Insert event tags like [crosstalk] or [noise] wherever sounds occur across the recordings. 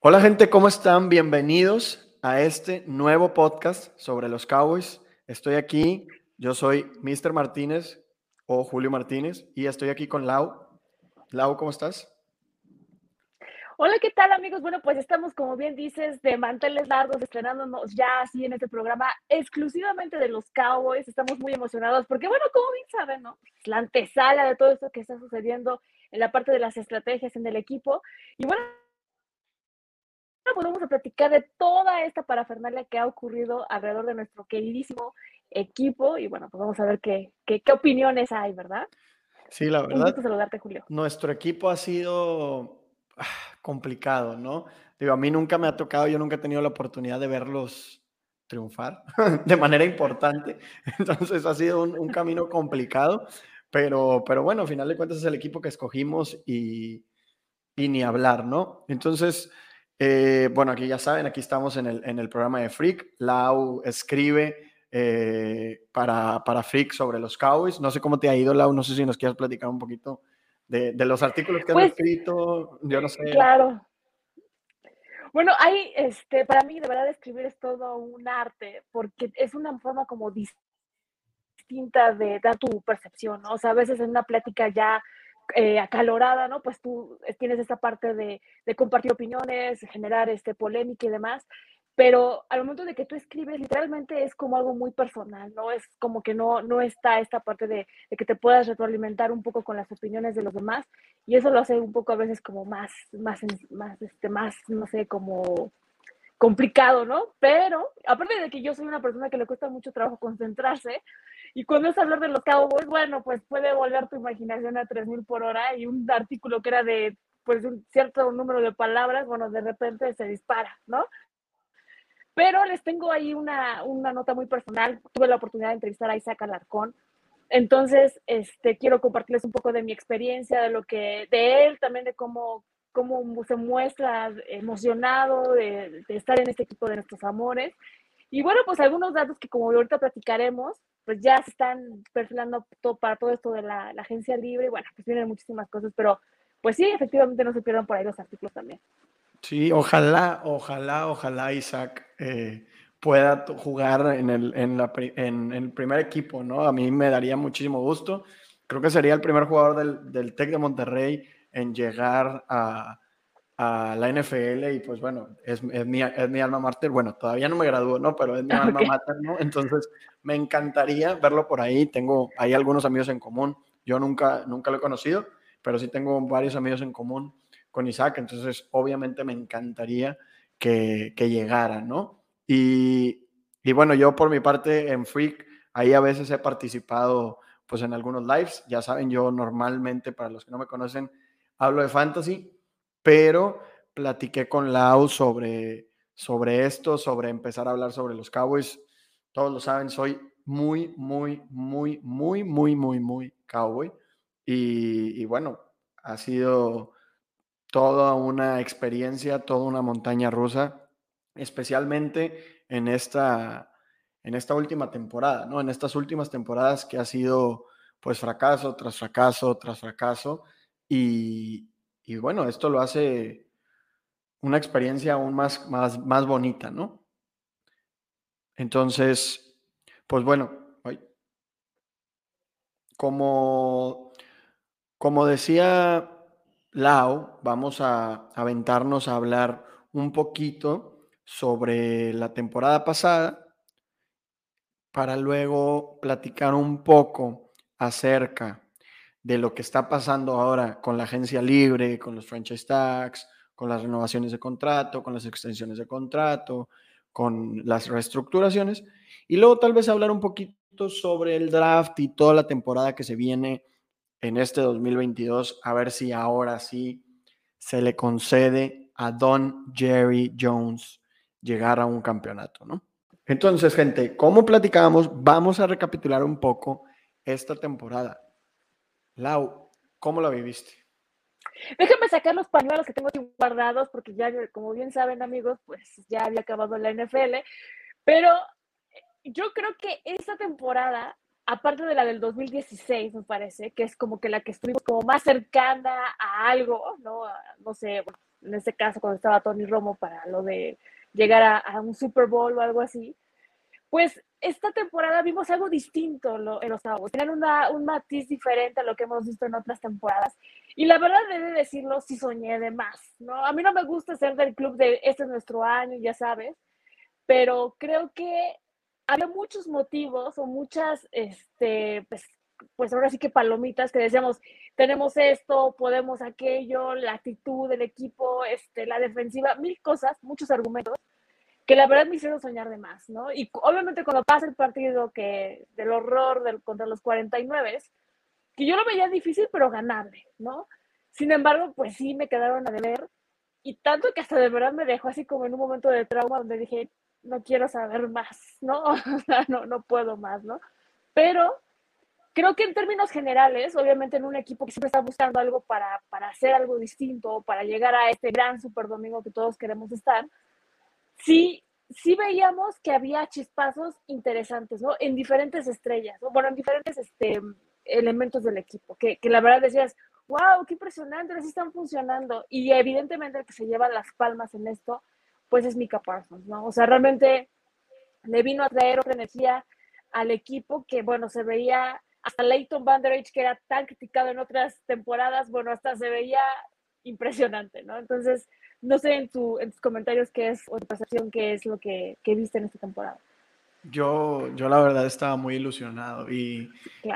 Hola gente, ¿cómo están? Bienvenidos a este nuevo podcast sobre los Cowboys. Estoy aquí, yo soy Mr. Martínez o Julio Martínez y estoy aquí con Lau. Lau, ¿cómo estás? Hola, ¿qué tal amigos? Bueno, pues estamos, como bien dices, de manteles largos, estrenándonos ya así en este programa exclusivamente de los Cowboys. Estamos muy emocionados porque, bueno, como bien saben, ¿no? Es la antesala de todo esto que está sucediendo en la parte de las estrategias en el equipo. Y bueno, podemos a platicar de toda esta parafernalia que ha ocurrido alrededor de nuestro queridísimo equipo y bueno, pues vamos a ver qué, qué, opiniones hay, ¿verdad? Sí, la verdad. Un saludarte, Julio. Nuestro equipo ha sido ah, complicado, ¿no? Digo, a mí nunca me ha tocado, yo nunca he tenido la oportunidad de verlos triunfar [laughs] de manera importante. [laughs] Entonces ha sido un, un, camino complicado, pero, pero bueno, al final de cuentas es el equipo que escogimos y, y ni hablar, ¿no? Entonces, eh, bueno, aquí ya saben, aquí estamos en el, en el programa de Freak. Lau escribe eh, para, para Freak sobre los Cowboys. No sé cómo te ha ido, Lau. No sé si nos quieres platicar un poquito de, de los artículos que has pues, escrito. Yo no sé. Claro. Bueno, hay, este, para mí, de verdad, escribir es todo un arte, porque es una forma como distinta de dar tu percepción, ¿no? O sea, a veces en una plática ya eh, acalorada, ¿no? Pues tú eh, tienes esta parte de, compartir opiniones, generar este, polémica y demás, pero al momento de que tú escribes, literalmente es como algo muy personal, ¿no? Es como que no, no está esta parte de, que te puedas retroalimentar un poco con las opiniones de los demás, y eso lo hace un poco a veces como más, más, más, este, más, no sé, como complicado, ¿no? Pero, aparte de que yo soy una persona que le cuesta mucho trabajo concentrarse, y cuando es hablar de los Cowboys, bueno, pues puede volver tu imaginación a 3000 por hora y un artículo que era de pues un cierto número de palabras, bueno, de repente se dispara, ¿no? Pero les tengo ahí una, una nota muy personal. Tuve la oportunidad de entrevistar a Isaac Alarcón. Entonces, este, quiero compartirles un poco de mi experiencia, de lo que, de él, también de cómo, cómo se muestra emocionado de, de estar en este equipo de nuestros amores. Y bueno, pues algunos datos que como ahorita platicaremos, pues ya se están perfilando todo, para todo esto de la, agencia libre, y bueno, pues vienen muchísimas cosas, pero pues sí, efectivamente no se pierdan por ahí los artículos también. Sí, ojalá, ojalá, ojalá Isaac eh, pueda jugar en el, en, la, en, el primer equipo, ¿no? A mí me daría muchísimo gusto. Creo que sería el primer jugador del, del TEC de Monterrey en llegar a, a la NFL y pues bueno, es, es, mi, es mi alma mater. Bueno, todavía no me graduó, ¿no? Pero es mi [laughs] alma mater, ¿no? Entonces me encantaría verlo por ahí. Tengo ahí algunos amigos en común. Yo nunca, nunca lo he conocido, pero sí tengo varios amigos en común con Isaac. Entonces, obviamente me encantaría que, que llegara, ¿no? Y, y bueno, yo por mi parte en Freak, ahí a veces he participado pues en algunos lives. Ya saben, yo normalmente, para los que no me conocen, hablo de fantasy pero platiqué con Lau sobre, sobre esto, sobre empezar a hablar sobre los Cowboys. Todos lo saben, soy muy, muy, muy, muy, muy, muy, muy cowboy. Y, y bueno, ha sido toda una experiencia, toda una montaña rusa, especialmente en esta, en esta última temporada, ¿no? En estas últimas temporadas que ha sido pues fracaso tras fracaso tras fracaso y, y bueno, esto lo hace una experiencia aún más, más, más bonita, ¿no? Entonces, pues bueno, como, como decía Lau, vamos a aventarnos a hablar un poquito sobre la temporada pasada para luego platicar un poco acerca de lo que está pasando ahora con la agencia libre, con los franchise tags, con las renovaciones de contrato, con las extensiones de contrato, con las reestructuraciones. Y luego tal vez hablar un poquito sobre el draft y toda la temporada que se viene en este 2022, a ver si ahora sí se le concede a Don Jerry Jones llegar a un campeonato, ¿no? Entonces, gente, como platicábamos, vamos a recapitular un poco esta temporada. Lau, ¿cómo la viviste? Déjame sacar los pañuelos que tengo aquí guardados, porque ya, como bien saben, amigos, pues ya había acabado la NFL. Pero yo creo que esa temporada, aparte de la del 2016, me parece, que es como que la que estuvimos como más cercana a algo, ¿no? no sé, en este caso cuando estaba Tony Romo para lo de llegar a, un Super Bowl o algo así, pues esta temporada vimos algo distinto en los Cowboys. Tenían una, un matiz diferente a lo que hemos visto en otras temporadas. Y la verdad, debe decirlo, sí soñé de más, ¿no? A mí no me gusta ser del club de este es nuestro año, ya sabes, pero creo que había muchos motivos o muchas, este, pues, pues ahora sí que palomitas que decíamos, tenemos esto, podemos aquello, la actitud del equipo, este, la defensiva, mil cosas, muchos argumentos que la verdad me hicieron soñar de más, ¿no? Y obviamente cuando pasa el partido que del horror del, contra los 49, que yo lo veía difícil pero ganable, ¿no? Sin embargo, pues sí me quedaron a deber y tanto que hasta de verdad me dejó así como en un momento de trauma donde dije, no quiero saber más, ¿no? [laughs] no, no puedo más, ¿no? Pero creo que en términos generales, obviamente en un equipo que siempre está buscando algo para, para hacer algo distinto, para llegar a este gran super domingo que todos queremos estar, sí, sí veíamos que había chispazos interesantes, ¿no? En diferentes estrellas, ¿no? Bueno, en diferentes este, elementos del equipo, que, que la verdad decías, wow, qué impresionante, así están funcionando. Y evidentemente el que se lleva las palmas en esto, pues es Mika Parsons, ¿no? O sea, realmente le vino a traer otra energía al equipo que, bueno, se veía hasta Leighton Van Der que era tan criticado en otras temporadas, bueno, hasta se veía impresionante, ¿no? Entonces, no sé en, tu, en tus comentarios qué es, o tu percepción, qué es lo que, que viste en esta temporada. Yo, yo la verdad estaba muy ilusionado y,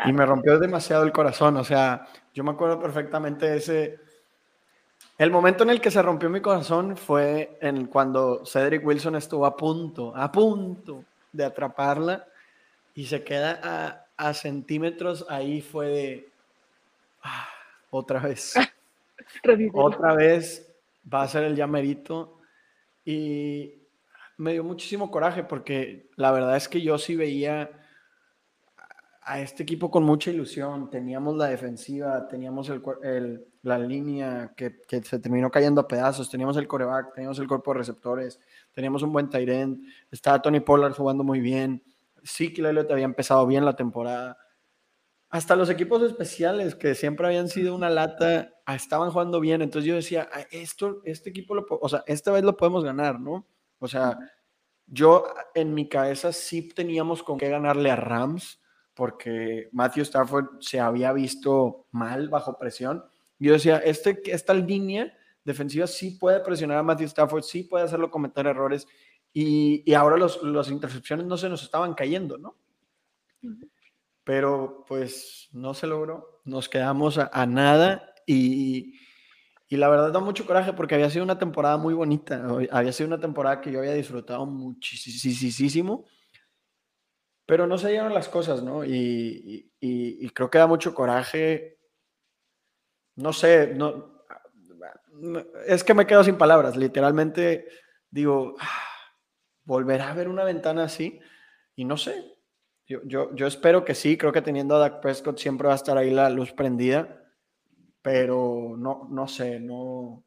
y, me rompió demasiado el corazón. O sea, yo me acuerdo perfectamente de ese... El momento en el que se rompió mi corazón fue en cuando Cedric Wilson estuvo a punto, a punto de atraparla y se queda a, a centímetros. Ahí fue de... Ah, otra vez. [laughs] [laughs] otra vez va a ser el llamerito. Y me dio muchísimo coraje porque la verdad es que yo sí veía a este equipo con mucha ilusión. Teníamos la defensiva, teníamos el, la línea que, se terminó cayendo a pedazos, teníamos el coreback, teníamos el cuerpo de receptores, teníamos un buen Tyrant, estaba Tony Pollard jugando muy bien. Sí que te había empezado bien la temporada. Hasta los equipos especiales que siempre habían sido una lata, ah, estaban jugando bien. Entonces yo decía, ah, esto, este equipo, lo, o sea, esta vez lo podemos ganar, ¿no? O sea, yo en mi cabeza sí teníamos con qué ganarle a Rams, porque Matthew Stafford se había visto mal bajo presión. Yo decía, este, esta línea defensiva sí puede presionar a Matthew Stafford, sí puede hacerlo cometer errores, y, y ahora los, las intercepciones no se nos estaban cayendo, ¿no? Pero pues no se logró, nos quedamos a nada y, y la verdad da mucho coraje porque había sido una temporada muy bonita. Había sido una temporada que yo había disfrutado muchísimo. Pero no se dieron las cosas, ¿no? Y, y, creo que da mucho coraje. No sé, no, es que me quedo sin palabras. Literalmente digo, ah, ¿volverá a haber una ventana así? Y no sé. Yo, yo, yo espero que sí. Creo que teniendo a Dak Prescott siempre va a estar ahí la luz prendida pero no, no sé, no.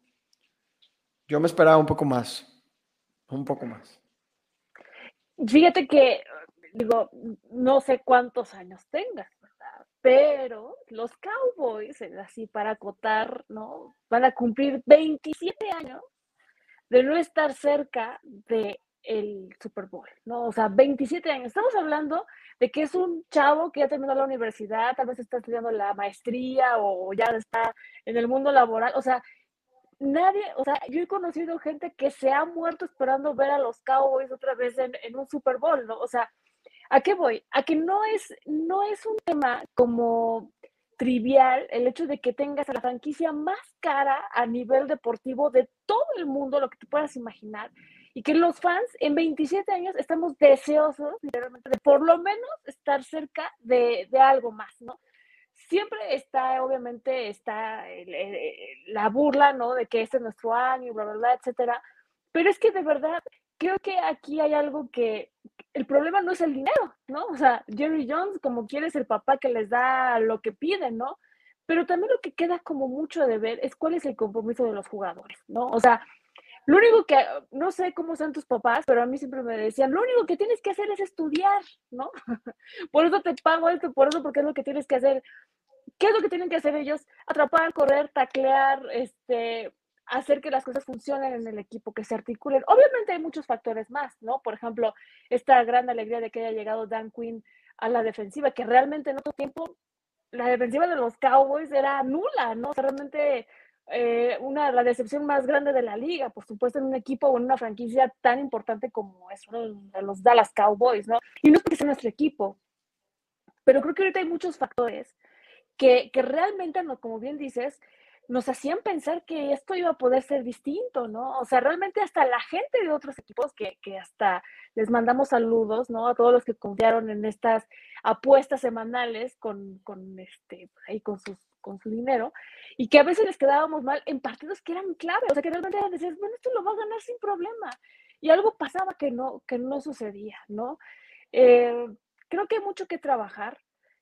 Yo me esperaba un poco más, un poco más. Fíjate que, digo, no sé cuántos años tengas. Pero los Cowboys, así para acotar, ¿no? Van a cumplir 27 años de no estar cerca de el Super Bowl, ¿no? O sea, 27 años. Estamos hablando de que es un chavo que ya terminó la universidad, tal vez está estudiando la maestría o ya está en el mundo laboral. O sea, nadie, o sea, yo he conocido gente que se ha muerto esperando ver a los Cowboys otra vez en, en un Super Bowl, ¿no? O sea, ¿a qué voy? A que no es, no es un tema como trivial el hecho de que tengas a la franquicia más cara a nivel deportivo de todo el mundo, lo que te puedas imaginar, y que los fans en 27 años estamos deseosos, literalmente, de por lo menos estar cerca de, de algo más, ¿no? Siempre está, obviamente, está la burla, ¿no? De que este es nuestro año, bla, bla, bla, etcétera. Pero es que de verdad, creo que aquí hay algo que el problema no es el dinero, ¿no? O sea, Jerry Jones, como quiere, el papá que les da lo que piden, ¿no? Pero también lo que queda como mucho de ver es cuál es el compromiso de los jugadores, ¿no? O sea, lo único que, no sé cómo son tus papás, pero a mí siempre me decían, lo único que tienes que hacer es estudiar, ¿no? [laughs] por eso te pago esto, por eso, porque es lo que tienes que hacer. ¿Qué es lo que tienen que hacer ellos? Atrapar, correr, taclear, este, hacer que las cosas funcionen en el equipo, que se articulen. Obviamente hay muchos factores más, ¿no? Por ejemplo, esta gran alegría de que haya llegado Dan Quinn a la defensiva, que realmente en otro tiempo la defensiva de los Cowboys era nula, ¿no? Realmente eh, una, la decepción más grande de la liga, por supuesto, en un equipo o en una franquicia tan importante como es los Dallas Cowboys, ¿no? Y no es porque sea nuestro equipo, pero creo que ahorita hay muchos factores que, que realmente, como bien dices, nos hacían pensar que esto iba a poder ser distinto, ¿no? O sea, realmente hasta la gente de otros equipos que, que hasta les mandamos saludos, ¿no? A todos los que confiaron en estas apuestas semanales con, con este, ahí con sus con su dinero, y que a veces les quedábamos mal en partidos que eran clave, o sea, que realmente decías, bueno, esto lo va a ganar sin problema, y algo pasaba que no, que no sucedía, ¿no? Eh, creo que hay mucho que trabajar,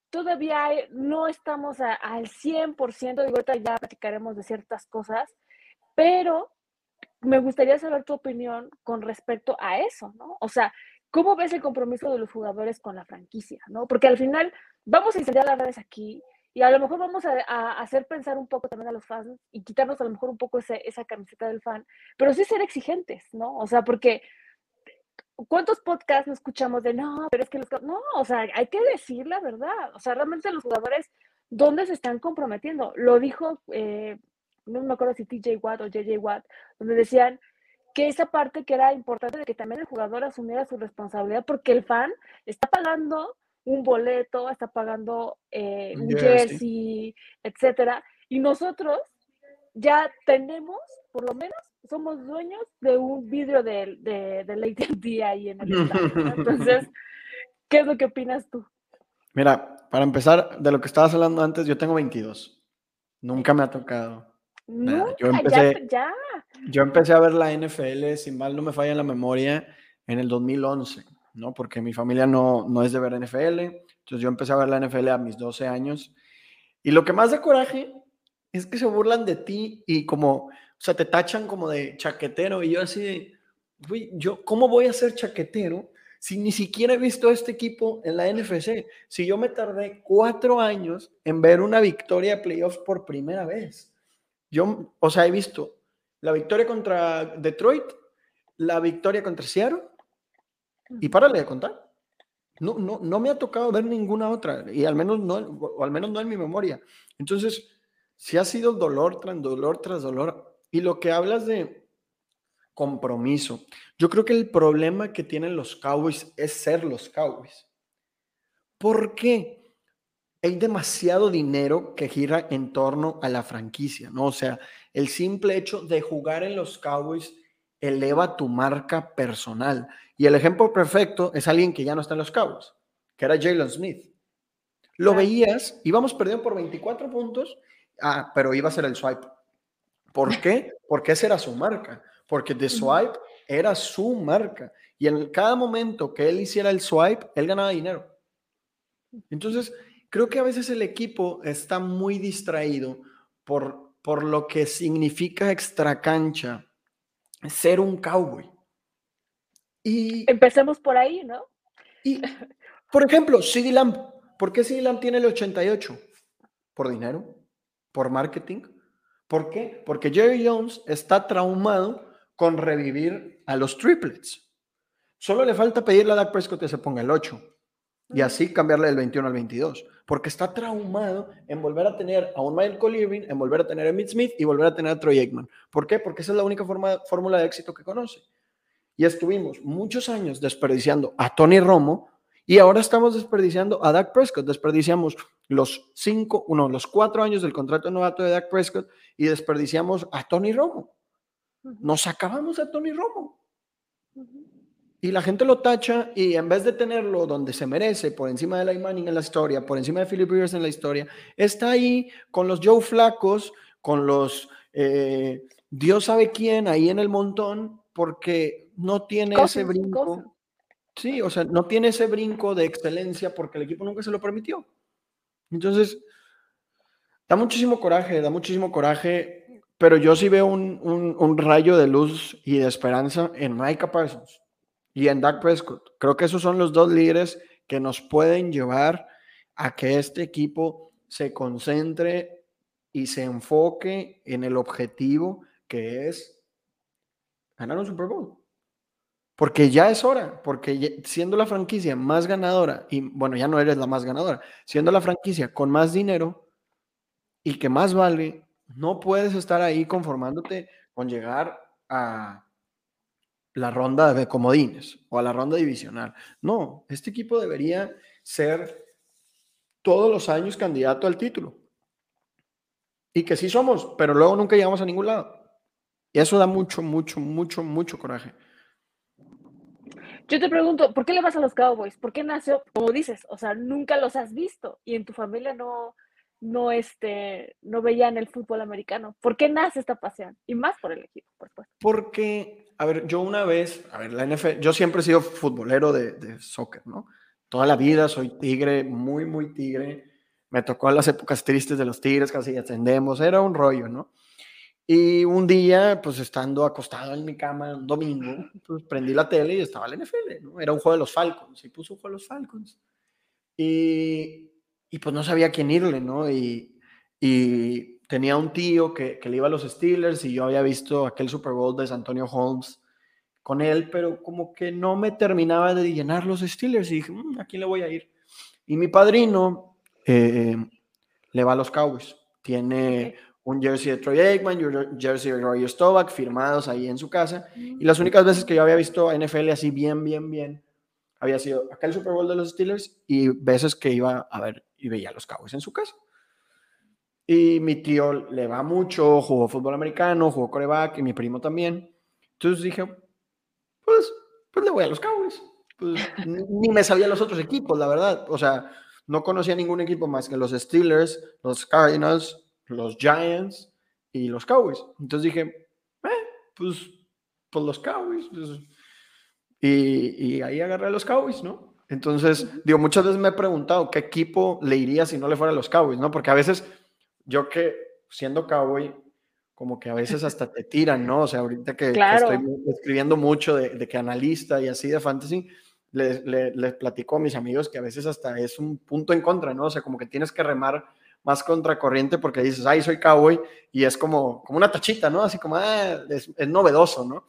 todavía no estamos al 100%, digo, ahorita ya platicaremos de ciertas cosas, pero me gustaría saber tu opinión con respecto a eso, ¿no? O sea, ¿cómo ves el compromiso de los jugadores con la franquicia, ¿no? Porque al final vamos a incendiar las redes aquí y a lo mejor vamos a, hacer pensar un poco también a los fans y quitarnos a lo mejor un poco esa camiseta del fan, pero sí ser exigentes, ¿no? O sea, porque ¿Cuántos podcasts no escuchamos de no, pero es que los. No, o sea, hay que decir la verdad. O sea, realmente los jugadores, ¿dónde se están comprometiendo? Lo dijo, eh, no me acuerdo si TJ Watt o JJ Watt, donde decían que esa parte que era importante de que también el jugador asumiera su responsabilidad, porque el fan está pagando un boleto, está pagando eh, un jersey, etcétera, y nosotros ya tenemos, por lo menos, somos dueños de un vidrio de, de, de AT&T ahí en el estadio. Entonces, [laughs] ¿qué es lo que opinas tú? Mira, para empezar, de lo que estabas hablando antes, yo tengo 22. Nunca me ha tocado. No, yo empecé, ya, Yo empecé a ver la NFL, si mal no me falla la memoria, en el 2011, ¿no? Porque mi familia no, no es de ver NFL. Entonces yo empecé a ver la NFL a mis 12 años. Y lo que más da coraje es que se burlan de ti y como o sea, te tachan como de chaquetero y yo así de, yo, ¿cómo voy a ser chaquetero si ni siquiera he visto este equipo en la NFC? Si yo me tardé cuatro años en ver una victoria de playoffs por primera vez. Yo, o sea, he visto la victoria contra Detroit, la victoria contra Seattle y párale de contar. No, no, no me ha tocado ver ninguna otra y al menos no, o al menos no en mi memoria. Entonces, si ha sido dolor tras dolor tras dolor, y lo que hablas de compromiso, yo creo que el problema que tienen los Cowboys es ser los Cowboys. ¿Por qué? Hay demasiado dinero que gira en torno a la franquicia, ¿no? O sea, el simple hecho de jugar en los Cowboys eleva tu marca personal. Y el ejemplo perfecto es alguien que ya no está en los Cowboys, que era Jalen Smith. Lo veías, íbamos perdiendo por 24 puntos, ah, pero iba a ser el swipe. ¿Por [laughs] qué? Porque esa era su marca. Porque The Swipe era su marca. Y en cada momento que él hiciera el swipe, él ganaba dinero. Entonces, creo que a veces el equipo está muy distraído por, por lo que significa extra cancha ser un cowboy. Y empecemos por ahí, ¿no? Y, por ejemplo, CD Lamb. ¿Por qué CD Lamb tiene el 88? ¿Por dinero? ¿Por marketing? ¿Por qué? Porque Jerry Jones está traumado con revivir a los triplets. Solo le falta pedirle a Dak Prescott que se ponga el 8 y así cambiarle del 21 al 22, porque está traumado en volver a tener a un Michael Irving, en volver a tener a Emmitt Smith y volver a tener a Troy Aikman. ¿Por qué? Porque esa es la única forma, fórmula de éxito que conoce. Y estuvimos muchos años desperdiciando a Tony Romo y ahora estamos desperdiciando a Dak Prescott. Desperdiciamos los cinco, uno, los cuatro años del contrato novato de Dak Prescott y desperdiciamos a Tony Romo. Nos acabamos a Tony Romo. Y la gente lo tacha y en vez de tenerlo donde se merece, por encima de la Manning en la historia, por encima de Philip Rivers en la historia, está ahí con los Joe Flacos, con los eh, Dios sabe quién ahí en el montón, porque no tiene ese brinco. Sí, o sea, no tiene ese brinco de excelencia porque el equipo nunca se lo permitió. Entonces, da muchísimo coraje, da muchísimo coraje, pero yo sí veo un, rayo de luz y de esperanza en Micah Parsons y en Dak Prescott. Creo que esos son los dos líderes que nos pueden llevar a que este equipo se concentre y se enfoque en el objetivo que es ganar un Super Bowl. Porque ya es hora, porque siendo la franquicia más ganadora, y bueno, ya no eres la más ganadora, siendo la franquicia con más dinero y que más vale, no puedes estar ahí conformándote con llegar a la ronda de comodines o a la ronda divisional. No, este equipo debería ser todos los años candidato al título. Y que sí somos, pero luego nunca llegamos a ningún lado. Y eso da mucho, mucho, mucho, mucho coraje. Yo te pregunto, ¿por qué le vas a los Cowboys? ¿Por qué nació, como dices, o sea, nunca los has visto y en tu familia no, no, este, no veían el fútbol americano? ¿Por qué nace esta pasión? Y más por el equipo, por supuesto. Porque, a ver, yo una vez, a ver, la NFL, yo siempre he sido futbolero de, de soccer, ¿no? Toda la vida soy tigre, muy, muy tigre. Me tocó las épocas tristes de los tigres, casi ascendemos, era un rollo, ¿no? Y un día, pues estando acostado en mi cama un domingo, pues prendí la tele y estaba la NFL, ¿no? Era un juego de los Falcons y puso un juego de los Falcons. Y, y pues no sabía quién irle, ¿no? Y, y tenía un tío que, que, le iba a los Steelers y yo había visto aquel Super Bowl de Antonio Holmes con él, pero como que no me terminaba de llenar los Steelers y dije, mm, ¿a quién le voy a ir? Y mi padrino eh, le va a los Cowboys. Tiene un jersey de Troy Aikman un jersey de Roger Staubach firmados ahí en su casa. Y las únicas veces que yo había visto NFL así bien, bien, bien, había sido acá el Super Bowl de los Steelers y veces que iba a ver y veía a los Cowboys en su casa. Y mi tío le va mucho, jugó fútbol americano, jugó coreback y mi primo también. Entonces dije, pues, pues le voy a los Cowboys. Pues, [laughs] ni me sabía los otros equipos, la verdad. O sea, no conocía ningún equipo más que los Steelers, los Cardinals, los Giants y los Cowboys. Entonces dije, eh, pues, pues los Cowboys. Pues". y, y, ahí agarré a los Cowboys, ¿no? Entonces, digo, muchas veces me he preguntado qué equipo le iría si no le fuera a los Cowboys, ¿no? Porque a veces yo que siendo Cowboy, como que a veces [laughs] hasta te tiran, ¿no? O sea, ahorita que, estoy escribiendo mucho de, de, que analista y así de fantasy, les, les, les, platico a mis amigos que a veces hasta es un punto en contra, ¿no? O sea, como que tienes que remar más contracorriente porque dices, ay, soy cowboy, y es como, como una tachita, ¿no? Así como, ah, es, es novedoso, ¿no?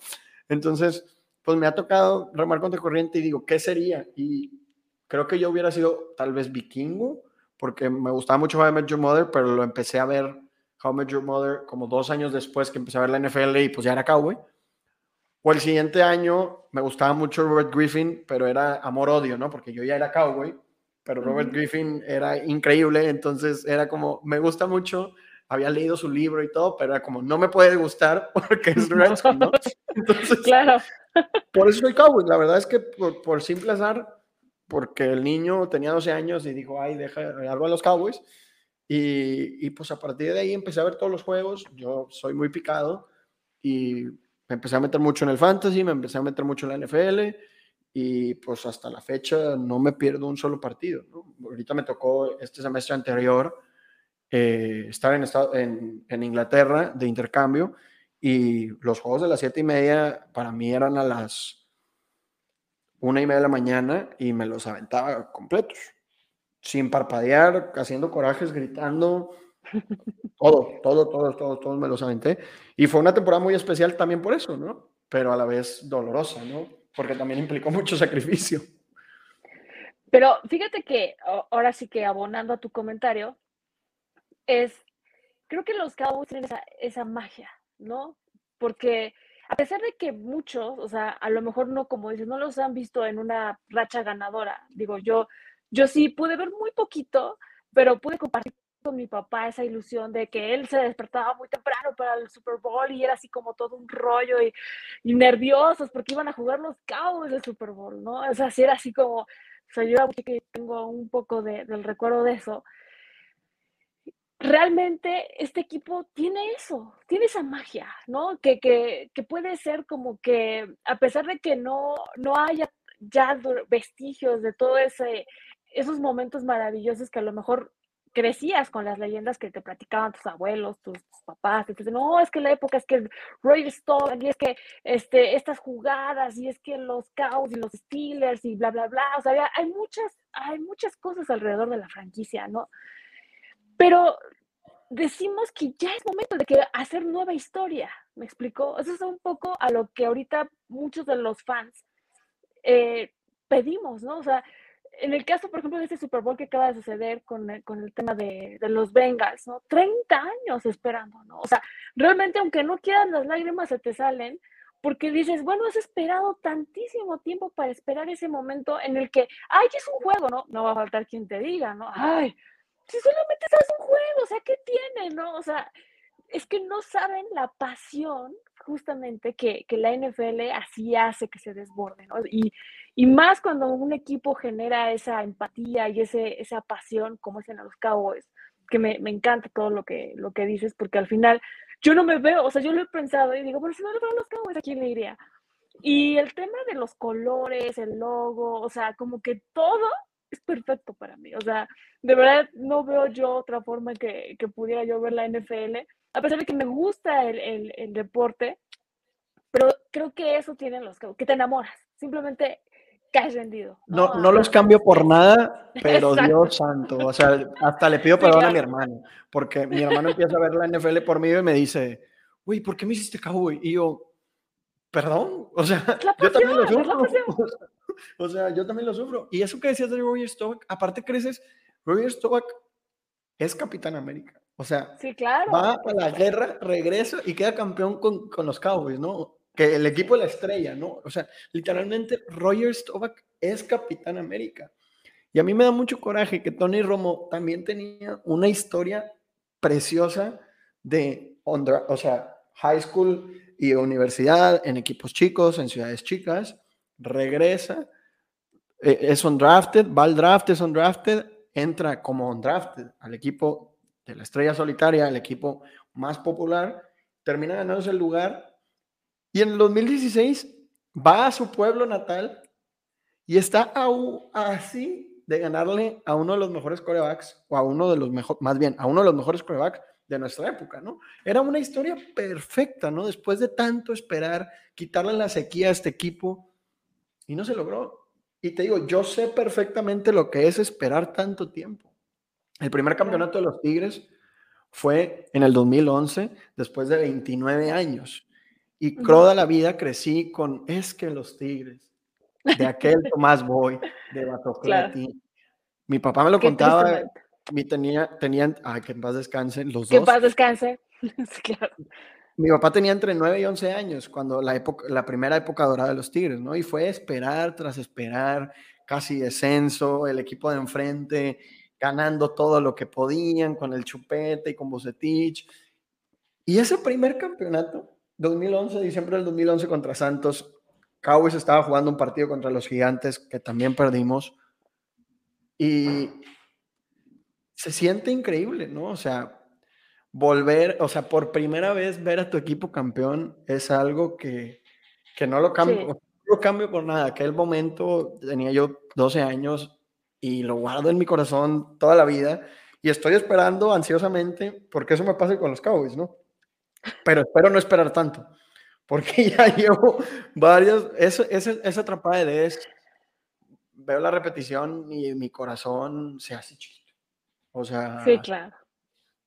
Entonces, pues me ha tocado remar contracorriente y digo, ¿qué sería? Y creo que yo hubiera sido tal vez vikingo, porque me gustaba mucho How I Met Your Mother, pero lo empecé a ver How I Met Your Mother como dos años después que empecé a ver la NFL y pues ya era cowboy. O el siguiente año me gustaba mucho Robert Griffin, pero era amor-odio, ¿no? Porque yo ya era cowboy, pero Robert Griffin era increíble, entonces era como, me gusta mucho, había leído su libro y todo, pero era como, no me puede gustar [laughs] porque es [laughs] Redskins, ¿no? Entonces, claro. Por eso soy cowboy, la verdad es que por, por simple azar, porque el niño tenía 12 años y dijo, ay, deja algo a los Cowboys. Y, y, pues a partir de ahí empecé a ver todos los juegos. Yo soy muy picado y me empecé a meter mucho en el fantasy, me empecé a meter mucho en la NFL y pues hasta la fecha no me pierdo un solo partido. Ahorita me tocó este semestre anterior eh, estar en, en, en, Inglaterra de intercambio y los juegos de las siete y media para mí eran a las una y media de la mañana y me los aventaba completos, sin parpadear, haciendo corajes, gritando, [laughs] todo, todo, todo, todo, todo me los aventé. Y fue una temporada muy especial también por eso, ¿no? Pero a la vez dolorosa, ¿no? Porque también implicó mucho sacrificio. Pero fíjate que ahora sí que abonando a tu comentario, es, creo que los Cowboys tienen esa, esa magia, ¿no? Porque a pesar de que muchos, o sea, a lo mejor no, como dices, no los han visto en una racha ganadora, digo, yo, yo sí pude ver muy poquito, pero pude compartir con mi papá esa ilusión de que él se despertaba muy temprano para el Super Bowl y era así como todo un rollo y, y nerviosos porque iban a jugar los Cowboys del Super Bowl, ¿no? O sea, sí era así como, o sea, yo que tengo un poco de, del recuerdo de eso. Realmente este equipo tiene eso, tiene esa magia, ¿no? Que, que, que puede ser como que, a pesar de que no, no haya ya vestigios de todo ese, esos momentos maravillosos que a lo mejor crecías con las leyendas que te platicaban tus abuelos, tus, papás, entonces, no, es que la época es que Roy Stone, y es que este, estas jugadas, y es que los Cows y los Steelers, y bla, bla, bla, o sea, hay muchas, hay muchas cosas alrededor de la franquicia, ¿no? Pero decimos que ya es momento de que hacer nueva historia, ¿Me explicó? Eso es un poco a lo que ahorita muchos de los fans eh, pedimos, ¿no? O sea, en el caso, por ejemplo, de este Super Bowl que acaba de suceder con el, con el tema de, de, los Bengals, ¿no? 30 años esperando, ¿no? O sea, realmente aunque no quieran, las lágrimas se te salen porque dices, bueno, has esperado tantísimo tiempo para esperar ese momento en el que, ay, es un juego, ¿no? No va a faltar quien te diga, ¿no? Ay, si solamente es un juego, o sea, ¿qué tiene, no? O sea, es que no saben la pasión justamente que, que, la NFL así hace que se desborde, ¿no? Y, y, más cuando un equipo genera esa empatía y ese, esa pasión, como es en los Cowboys, que me, me, encanta todo lo que, lo que dices, porque al final yo no me veo, o sea, yo lo he pensado y digo, bueno, si no le a los Cowboys, ¿a quién le iría? Y el tema de los colores, el logo, o sea, como que todo es perfecto para mí. O sea, de verdad no veo yo otra forma que, que pudiera yo ver la NFL a pesar de que me gusta el, el, deporte, pero creo que eso tienen los que te enamoras, simplemente caes rendido. No, no, los cambio por [laughs] nada, pero Dios santo, o sea, hasta le pido perdón a mi hermano, porque mi hermano empieza a ver la NFL por mí y me dice, uy, ¿por qué me hiciste cowboy? Y yo, perdón, o sea, yo también lo sufro. [laughs] O sea, yo también lo sufro. Y eso que decías de Roger Staubach, aparte creces, Roger Staubach es Capitán América. O sea, va a la guerra, regresa y queda campeón con, con, los Cowboys, ¿no? Que el equipo de la estrella, ¿no? O sea, literalmente Roger Staubach es Capitán América. Y a mí me da mucho coraje que Tony Romo también tenía una historia preciosa de, o sea, high school y universidad en equipos chicos, en ciudades chicas, regresa, eh, es undrafted, va al draft, es undrafted, entra como undrafted al equipo de la estrella solitaria, el equipo más popular, termina ganándose el lugar y en el 2016 va a su pueblo natal y está aún así de ganarle a uno de los mejores corebacks o a uno de los mejores, más bien, a uno de los mejores corebacks de nuestra época, ¿no? Era una historia perfecta, ¿no? Después de tanto esperar, quitarle la sequía a este equipo y no se logró. Y te digo, yo sé perfectamente lo que es esperar tanto tiempo. El primer campeonato de los Tigres fue en el 2011, después de 29 años. Y toda la vida crecí con, es que los Tigres, de aquel [laughs] Tomás Boy, de Batocleti. Mi papá me lo contaba, mi tenía, tenían, ay, que en paz descansen los dos. Que en paz descanse, [laughs] claro. Mi papá tenía entre 9 y 11 años cuando la, época, la primera época dorada de los Tigres, ¿no? Y fue esperar tras esperar, casi descenso, el equipo de enfrente, ganando todo lo que podían con el chupete y con Bocetich. Y ese primer campeonato, 2011, diciembre del 2011 contra Santos, Cowboys estaba jugando un partido contra los Gigantes que también perdimos. Y se siente increíble, ¿no? O sea, volver, o sea, por primera vez ver a tu equipo campeón es algo que, que no lo cambio, no lo cambio por nada. Aquel momento tenía yo 12 años, y lo guardo en mi corazón toda la vida y estoy esperando ansiosamente porque eso me pasa con los Cowboys, ¿no? Pero espero no esperar tanto, porque [laughs] ya llevo varios, esa, esa, esa atrapada de Des, veo la repetición y mi corazón se hace chiquito. O sea, sí, claro.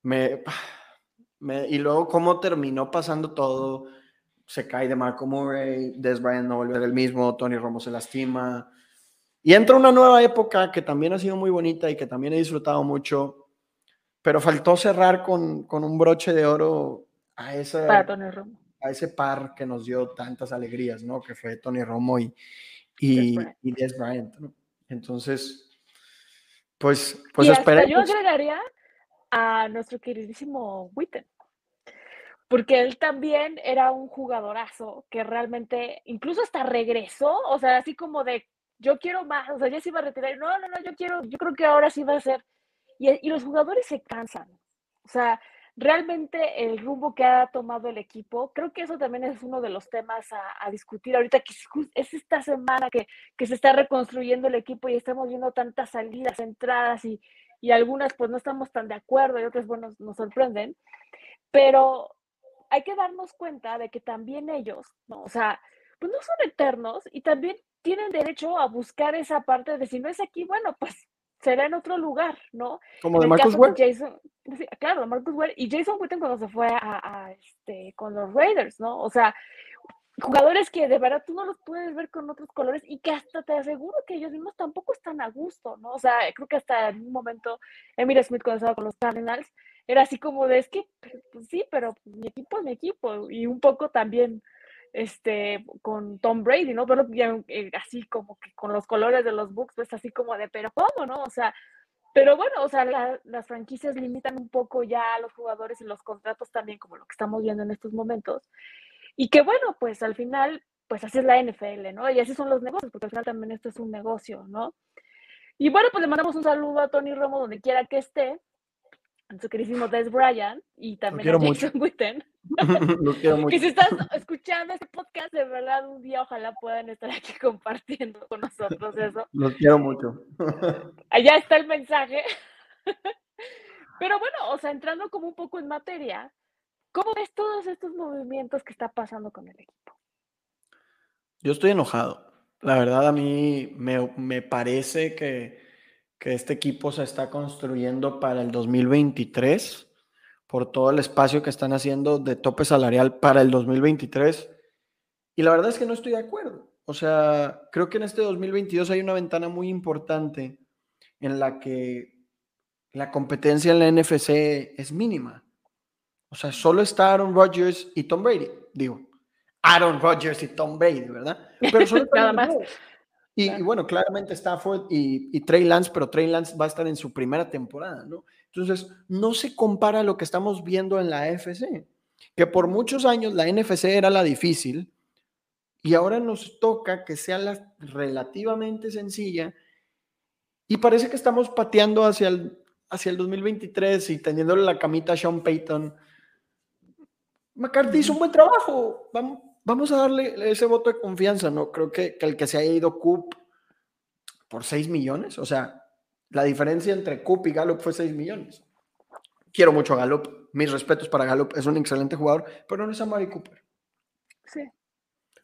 Me, me, y luego cómo terminó pasando todo, se cae de Marco Murray, Des Bryant no vuelve el mismo, Tony Romo se lastima, y entra una nueva época que también ha sido muy bonita y que también he disfrutado mucho, pero faltó cerrar con, con un broche de oro a, esa, a ese par que nos dio tantas alegrías, ¿no? Que fue Tony Romo y, y, Des Bryant, ¿no? Entonces, pues, pues esperemos. Yo agregaría a nuestro queridísimo Witten porque él también era un jugadorazo que realmente incluso hasta regresó, o sea, así como de yo quiero más, o sea, ya se iba a retirar, no, no, no, yo quiero, yo creo que ahora sí va a ser. Y, los jugadores se cansan, o sea, realmente el rumbo que ha tomado el equipo, creo que eso también es uno de los temas a, discutir ahorita, es esta semana que, que, se está reconstruyendo el equipo y estamos viendo tantas salidas, entradas y, y algunas pues no estamos tan de acuerdo y otras, bueno, nos sorprenden, pero hay que darnos cuenta de que también ellos, ¿no? o sea, pues no son eternos y también tienen derecho a buscar esa parte de si no es aquí, bueno, pues será en otro lugar, ¿no? Como de Marcus Ware. Jason, claro, Marcus Ware y Jason Witten cuando se fue a, este, con los Raiders, ¿no? O sea, jugadores que de verdad tú no los puedes ver con otros colores y que hasta te aseguro que ellos mismos tampoco están a gusto, ¿no? O sea, creo que hasta en un momento Emir Smith cuando estaba con los Cardinals era así como de, es que, pues sí, pero mi equipo es mi equipo y un poco también este, con Tom Brady, ¿no? Pero eh, así como que con los colores de los Bucks, pues así como de, pero ¿cómo, no? O sea, pero bueno, o sea, las franquicias limitan un poco ya a los jugadores y los contratos también, como lo que estamos viendo en estos momentos. Y que bueno, pues al final, pues así es la NFL, ¿no? Y así son los negocios, porque al final también esto es un negocio, ¿no? Y bueno, pues le mandamos un saludo a Tony Romo donde quiera que esté, su queridísimo Des Bryant y también a Jason [laughs] Witten. [laughs] quiero mucho. Que si estás escuchando este podcast, de verdad, un día ojalá puedan estar aquí [laughs] compartiendo con nosotros eso. Los quiero mucho. Allá está el mensaje. Pero bueno, o sea, entrando como un poco en materia, ¿Cómo ves todos estos movimientos que está pasando con el equipo? Yo estoy enojado. La verdad, a mí me, parece que, que, este equipo se está construyendo para el 2023 por todo el espacio que están haciendo de tope salarial para el 2023. Y la verdad es que no estoy de acuerdo. O sea, creo que en este 2022 hay una ventana muy importante en la que la competencia en la NFC es mínima. O sea, solo está Aaron Rodgers y Tom Brady. Digo, Aaron Rodgers y Tom Brady, ¿verdad? [laughs] Pero solo Nada más. Y, bueno, claramente Stafford y, y, Trey Lance, pero Trey Lance va a estar en su primera temporada, ¿no? Entonces, no se compara a lo que estamos viendo en la AFC, que por muchos años la NFC era la difícil y ahora nos toca que sea la relativamente sencilla y parece que estamos pateando hacia el, hacia el 2023 y teniéndole la camita a Sean Payton McCarthy hizo un buen trabajo. Vamos, vamos a darle ese voto de confianza, ¿no? Creo que, el que se haya ido Coop por 6 millones, o sea, la diferencia entre Coop y Gallup fue 6 millones. Quiero mucho a Gallup, mis respetos para Gallup, es un excelente jugador, pero no es a Mari Cooper. Sí.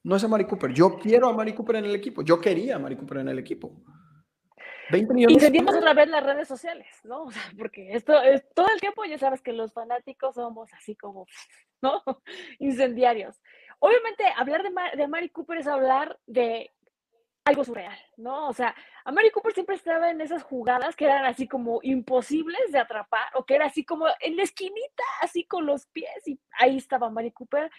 No es a Mari Cooper. Yo quiero a Mari Cooper en el equipo. Yo quería a Mari Cooper en el equipo. 20 millones. Incendiamos otra vez las redes sociales, ¿no? O sea, porque esto es todo el tiempo, ya sabes que los fanáticos somos así como, [laughs] ¿no? Incendiarios. Obviamente, hablar de, de Mari Cooper es hablar de algo surreal, ¿no? O sea, a Mari Cooper siempre estaba en esas jugadas que eran así como imposibles de atrapar, o que era así como en la esquinita, así con los pies, y ahí estaba Mari Cooper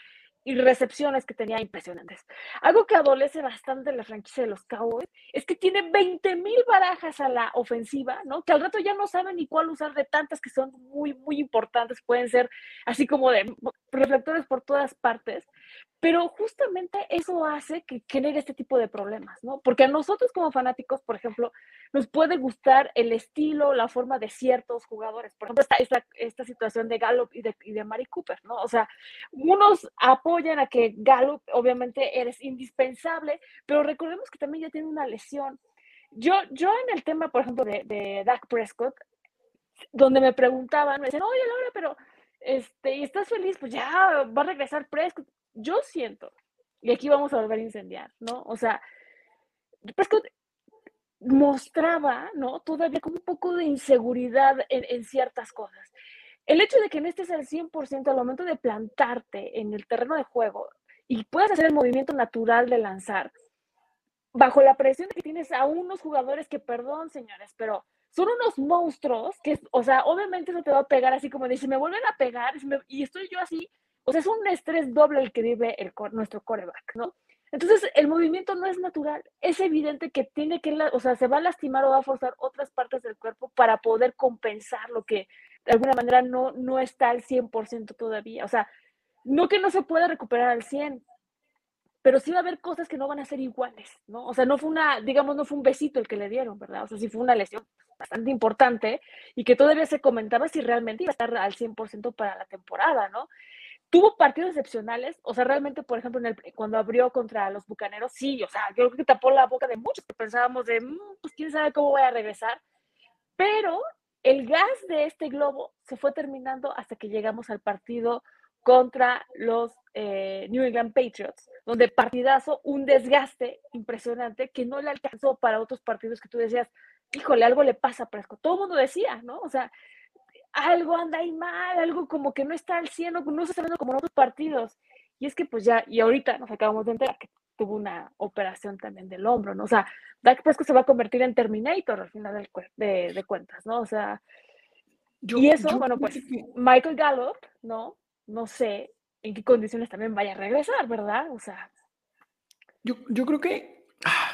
y recepciones que tenía impresionantes. Algo que adolece bastante la franquicia de los Cowboys es que tiene 20 mil barajas a la ofensiva, ¿no? Que al rato ya no saben ni cuál usar de tantas que son muy, muy importantes, pueden ser así como de reflectores por todas partes, pero justamente eso hace que genere este tipo de problemas, ¿no? Porque a nosotros como fanáticos, por ejemplo, nos puede gustar el estilo, la forma de ciertos jugadores. Por ejemplo, esta, esta, esta situación de Gallup y de, y de Mari Cooper, ¿no? O sea, unos apoyan a que Gallup, obviamente, eres indispensable, pero recordemos que también ya tiene una lesión. Yo, yo en el tema, por ejemplo, de, de Dak Prescott, donde me preguntaban, me decían, oye, Laura, pero este, y estás feliz, pues ya va a regresar Prescott yo siento, y aquí vamos a volver a incendiar, ¿no? O sea, Prescott mostraba, ¿no? Todavía como un poco de inseguridad en, ciertas cosas. El hecho de que no estés al 100% al momento de plantarte en el terreno de juego y puedas hacer el movimiento natural de lanzar, bajo la presión de que tienes a unos jugadores que, perdón, señores, pero son unos monstruos que, o sea, obviamente eso te va a pegar así como dice, me vuelven a pegar y estoy yo así o sea, es un estrés doble el que vive el, nuestro coreback, ¿no? Entonces, el movimiento no es natural. Es evidente que tiene que, o sea, se va a lastimar o va a forzar otras partes del cuerpo para poder compensar lo que de alguna manera no, no está al 100% todavía. O sea, no que no se pueda recuperar al 100, pero sí va a haber cosas que no van a ser iguales, ¿no? O sea, no fue una, digamos, no fue un besito el que le dieron, ¿verdad? O sea, sí fue una lesión bastante importante y que todavía se comentaba si realmente iba a estar al 100% para la temporada, ¿no? Tuvo partidos excepcionales, o sea, realmente, por ejemplo, en el, cuando abrió contra los Bucaneros, sí, o sea, yo creo que tapó la boca de muchos que pensábamos de, mm, pues quién sabe cómo voy a regresar, pero el gas de este globo se fue terminando hasta que llegamos al partido contra los eh, New England Patriots, donde partidazo, un desgaste impresionante que no le alcanzó para otros partidos que tú decías, híjole, algo le pasa a Prescott. Todo el mundo decía, ¿no? O sea, algo anda ahí mal, algo como que no está al cielo, no se está viendo como en otros partidos. Y es que pues ya, y ahorita nos acabamos de enterar que tuvo una operación también del hombro, ¿no? O sea, Dak Prescott se va a convertir en Terminator al final de, de, cuentas, ¿no? O sea, y eso, bueno, pues Michael Gallup, ¿no? No sé en qué condiciones también vaya a regresar, ¿verdad? O sea. Yo, yo creo que. Ah,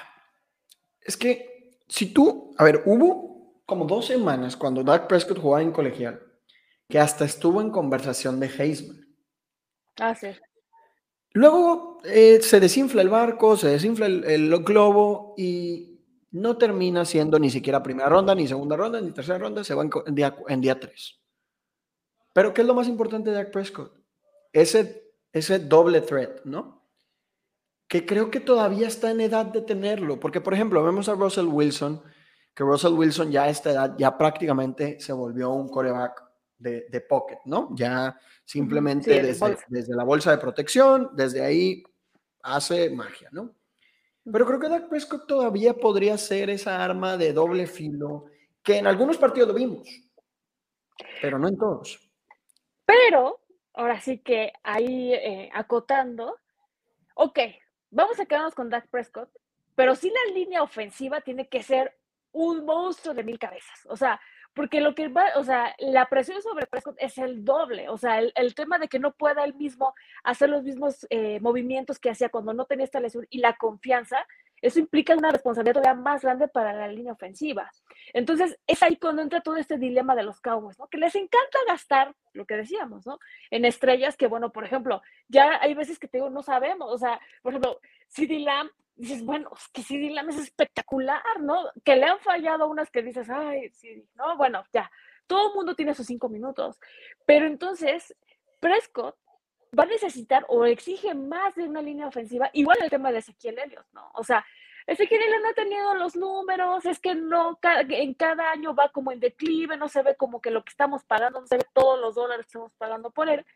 es que si tú. A ver, hubo como dos semanas cuando Dak Prescott jugaba en colegial que hasta estuvo en conversación de Heisman. Ah, sí. Luego eh, se desinfla el barco, se desinfla el, globo y no termina siendo ni siquiera primera ronda, ni segunda ronda, ni tercera ronda, se va en, día, en día 3. Pero ¿qué es lo más importante de Dak Prescott? Ese, ese doble threat, ¿no? Que creo que todavía está en edad de tenerlo, porque por ejemplo, vemos a Russell Wilson, que Russell Wilson ya a esta edad ya prácticamente se volvió un coreback de, de pocket, ¿no? Ya simplemente desde, la bolsa de protección, desde ahí hace magia, ¿no? Pero creo que Dak Prescott todavía podría ser esa arma de doble filo que en algunos partidos lo vimos, pero no en todos. Pero, ahora sí que ahí eh, acotando, ok, vamos a quedarnos con Dak Prescott, pero sí la línea ofensiva tiene que ser un monstruo de mil cabezas. O sea, porque lo que va, o sea, la presión sobre Prescott es el doble, o sea, el, tema de que no pueda él mismo hacer los mismos eh, movimientos que hacía cuando no tenía esta lesión y la confianza, eso implica una responsabilidad todavía más grande para la línea ofensiva. Entonces, es ahí cuando entra todo este dilema de los Cowboys, ¿no? Que les encanta gastar, lo que decíamos, ¿no? En estrellas que, bueno, por ejemplo, ya hay veces que te digo, no sabemos, o sea, por ejemplo, CD Lamb dices, bueno, es que CD Lamb es espectacular, ¿no? Que le han fallado unas que dices, ay, sí, no, bueno, ya, todo el mundo tiene sus cinco minutos, pero entonces Prescott va a necesitar o exige más de una línea ofensiva, igual el tema de Ezequiel Elliott, ¿no? O sea, Ezequiel Elliott no ha tenido los números, es que no, en cada año va como en declive, no se ve como que lo que estamos pagando, no se ve todos los dólares que estamos pagando por él,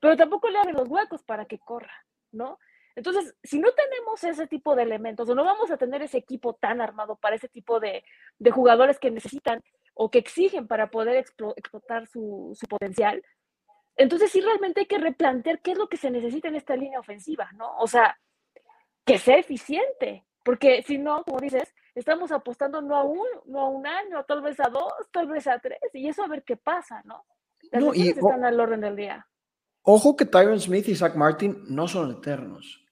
pero tampoco le abre los huecos para que corra, ¿no? Entonces, si no tenemos ese tipo de elementos o no vamos a tener ese equipo tan armado para ese tipo de, jugadores que necesitan o que exigen para poder explotar su, potencial, entonces sí realmente hay que replantear qué es lo que se necesita en esta línea ofensiva, ¿no? O sea, que sea eficiente, porque si no, como dices, estamos apostando no a un, no a un año, tal vez a dos, tal vez a tres, y eso a ver qué pasa, ¿no? Las no, y, están al orden del día. Ojo que Tyron Smith y Zach Martin no son eternos.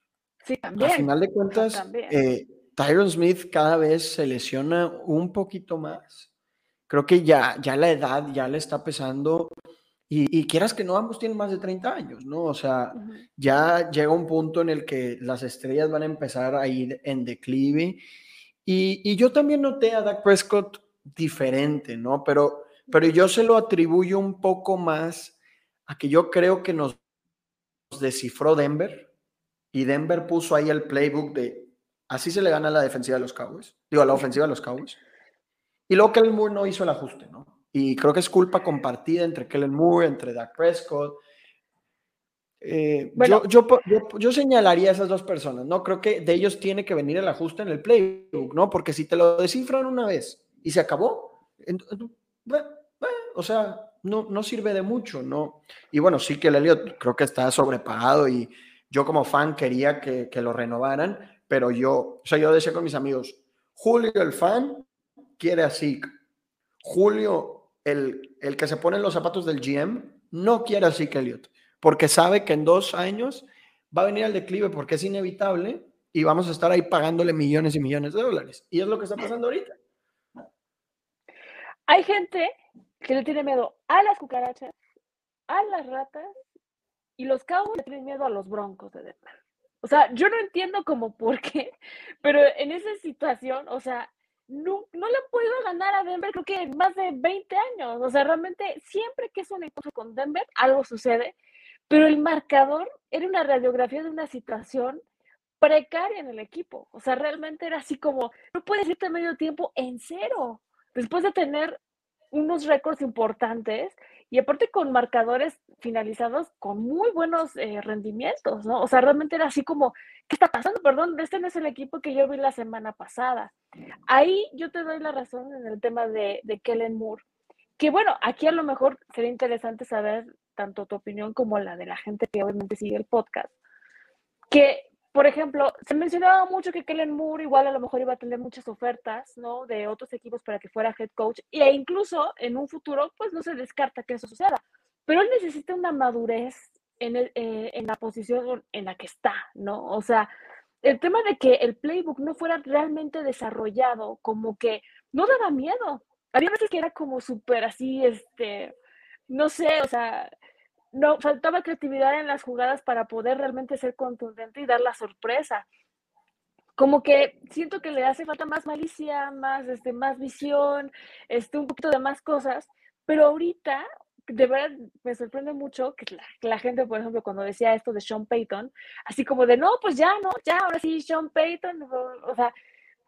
Sí, también. Al final de cuentas, eh, Tyron Smith cada vez se lesiona un poquito más. Creo que ya, ya la edad ya le está pesando. Y, quieras que no, ambos tienen más de 30 años, ¿no? O sea, ya llega un punto en el que las estrellas van a empezar a ir en declive. Y, y yo también noté a Dak Prescott diferente, ¿no? Pero, pero yo se lo atribuyo un poco más a que yo creo que nos descifró Denver y Denver puso ahí el playbook de así se le gana a la defensiva de los Cowboys, digo, a la ofensiva de los Cowboys. Y luego Kellen Moore no hizo el ajuste, ¿no? Y creo que es culpa compartida entre Kellen Moore, entre Dak Prescott. Eh, yo, yo, yo, señalaría a esas dos personas, ¿no? Creo que de ellos tiene que venir el ajuste en el playbook, ¿no? Porque si te lo descifran una vez y se acabó, o sea, no, no sirve de mucho, ¿no? Y bueno, sí que el Elliot creo que está sobrepagado y yo como fan quería que, lo renovaran, pero yo, o sea, yo decía con mis amigos, Julio el fan quiere a Zeke. Julio, el, el que se pone en los zapatos del GM, no quiere a Zeke Elliott, porque sabe que en dos años va a venir al declive porque es inevitable y vamos a estar ahí pagándole millones y millones de dólares. Y es lo que está pasando ahorita. Hay gente que le tiene miedo a las cucarachas, a las ratas y los Cowboys tienen miedo a los Broncos de Denver. O sea, yo no entiendo cómo [laughs] por qué, pero en esa situación, o sea, no, no le han podido ganar a Denver creo que más de 20 años. O sea, realmente siempre que es un encuentro con Denver, algo sucede, pero el marcador era una radiografía de una situación precaria en el equipo. O sea, realmente era así como, no puedes irte medio tiempo en cero, después de tener unos récords importantes y aparte con marcadores finalizados con muy buenos eh, rendimientos, ¿no? O sea, realmente era así como, ¿qué está pasando? Perdón, este no es el equipo que yo vi la semana pasada. Ahí yo te doy la razón en el tema de, de Kellen Moore, que bueno, aquí a lo mejor sería interesante saber tanto tu opinión como la de la gente que obviamente sigue el podcast, que por ejemplo, se mencionaba mucho que Kellen Moore igual a lo mejor iba a tener muchas ofertas, ¿no? De otros equipos para que fuera head coach e incluso en un futuro, pues no se descarta que eso suceda. Pero él necesita una madurez en, el, eh, en la posición en la que está, ¿no? O sea, el tema de que el playbook no fuera realmente desarrollado, como que no daba miedo. Había veces que era como súper así, este, no sé, o sea, no faltaba creatividad en las jugadas para poder realmente ser contundente y dar la sorpresa. Como que siento que le hace falta más malicia, más, este, más visión, este, un poquito de más cosas, pero ahorita, de verdad, me sorprende mucho que la, gente, por ejemplo, cuando decía esto de Sean Payton, así como de, no, pues ya, no, ya, ahora sí, Sean Payton, o sea,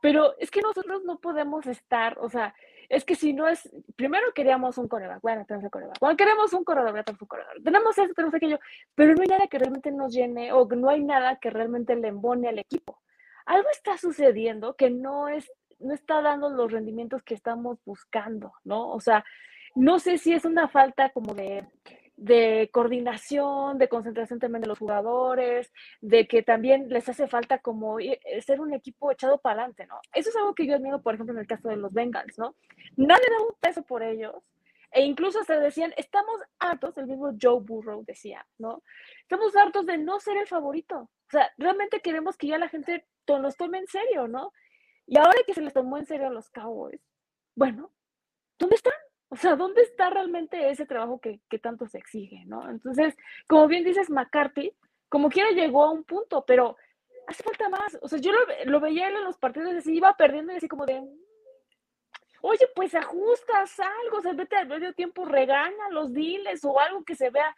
pero es que nosotros no podemos estar, o sea, es que si no es, primero queríamos un coreback, bueno, tenemos un coreback, bueno, queremos un corredor, tenemos un corredor, tenemos eso, tenemos aquello, pero no hay nada que realmente nos llene o no hay nada que realmente le embone al equipo. Algo está sucediendo que no es, no está dando los rendimientos que estamos buscando, ¿no? O sea, no sé si es una falta como de, de coordinación, de concentración también de los jugadores, de que también les hace falta como eh, ser un equipo echado para adelante, ¿no? Eso es algo que yo admiro, por ejemplo, en el caso de los Bengals, ¿no? Nadie da un peso por ellos, e incluso se decían, estamos hartos, el mismo Joe Burrow decía, ¿no? Estamos hartos de no ser el favorito. O sea, realmente queremos que ya la gente los tome en serio, ¿no? Y ahora que se les tomó en serio a los Cowboys, bueno, ¿dónde están? O sea, ¿dónde está realmente ese trabajo que, tanto se exige, no? Entonces, como bien dices, McCarthy, como quiera llegó a un punto, pero hace falta más. O sea, yo lo, veía en los partidos así, iba perdiendo y así como de, oye, pues ajustas algo, se vete al medio tiempo, regana los diles o algo que se vea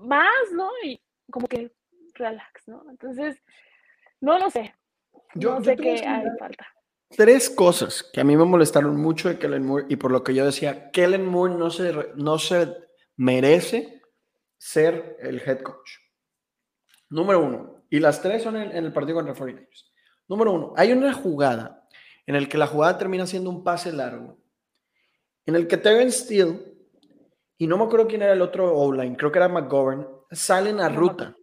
más, ¿no? Y como que relax, ¿no? Entonces, no lo sé. Yo, no sé qué hay falta tres cosas que a mí me molestaron mucho de Kellen Moore y por lo que yo decía, Kellen Moore no se, no se merece ser el head coach. Número uno, y las tres son en, el partido contra 49ers. Número uno, hay una jugada en el que la jugada termina siendo un pase largo, en el que Terence Steele, y no me acuerdo quién era el otro O-line, creo que era McGovern, salen a ruta.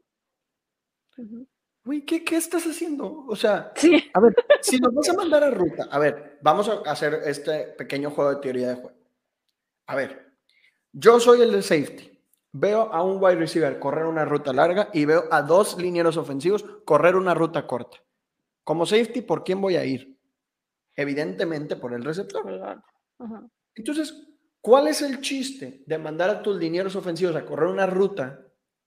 Uy, ¿qué, ¿qué, estás haciendo? O sea, a ver, si nos vas a mandar a ruta, a ver, vamos a hacer este pequeño juego de teoría de juego. A ver, yo soy el de safety. Veo a un wide receiver correr una ruta larga y veo a dos linieros ofensivos correr una ruta corta. Como safety, ¿por quién voy a ir? Evidentemente por el receptor. Entonces, ¿cuál es el chiste de mandar a tus linieros ofensivos a correr una ruta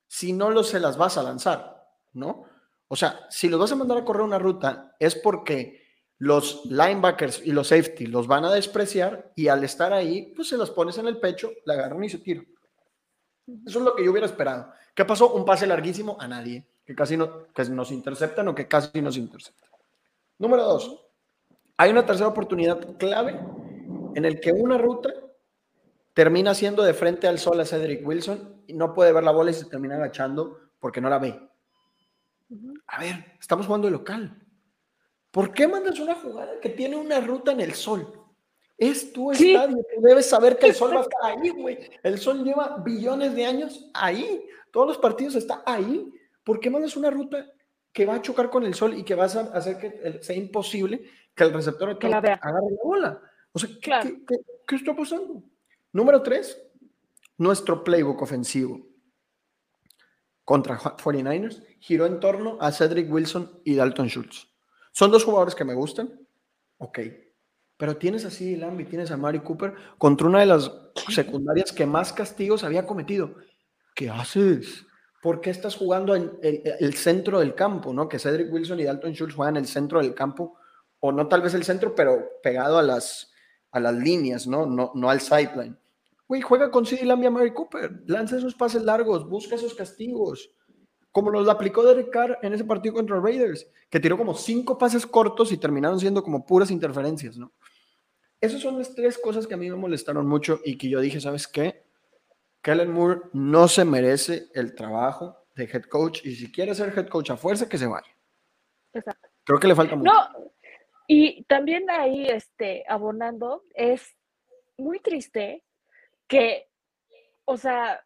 si no los se las vas a lanzar? ¿No? O sea, si los vas a mandar a correr una ruta es porque los linebackers y los safety los van a despreciar y al estar ahí, pues se los pones en el pecho, la agarran y se tiran. Eso es lo que yo hubiera esperado. ¿Qué pasó? Un pase larguísimo a nadie, que casi no, que nos interceptan o que casi nos interceptan. Número dos, hay una tercera oportunidad clave en el que una ruta termina siendo de frente al sol a Cedric Wilson y no puede ver la bola y se termina agachando porque no la ve. A ver, estamos jugando de local. ¿Por qué mandas una jugada que tiene una ruta en el sol? Es tu estadio, tú debes saber que el sol va a [laughs] estar ahí, güey. El sol lleva billones de años ahí. Todos los partidos está ahí. ¿Por qué mandas una ruta que va a chocar con el sol y que va a hacer que sea imposible que el receptor agarre la bola? O sea, ¿qué, qué está pasando? Número tres, nuestro playbook ofensivo contra 49ers giró en torno a Cedric Wilson y Dalton Schultz. Son dos jugadores que me gustan, ok, pero tienes a CD Lamb y tienes a Mari Cooper contra una de las secundarias que más castigos había cometido. ¿Qué haces? ¿Por qué estás jugando en el, centro del campo? ¿no? Que Cedric Wilson y Dalton Schultz juegan en el centro del campo, o no tal vez el centro, pero pegado a las, a las líneas, ¿no? No, no al sideline. Güey, juega con CD Lamb y a Mary Cooper. Lanza esos pases largos, busca esos castigos. Como nos lo aplicó Derek Carr en ese partido contra Raiders, que tiró como cinco pases cortos y terminaron siendo como puras interferencias, ¿no? Esas son las tres cosas que a mí me molestaron mucho y que yo dije, ¿sabes qué? Kellen Moore no se merece el trabajo de head coach y si quiere ser head coach a fuerza, que se vaya. Exacto. Creo que le falta mucho. No, y también ahí, este, abonando, es muy triste que, o sea,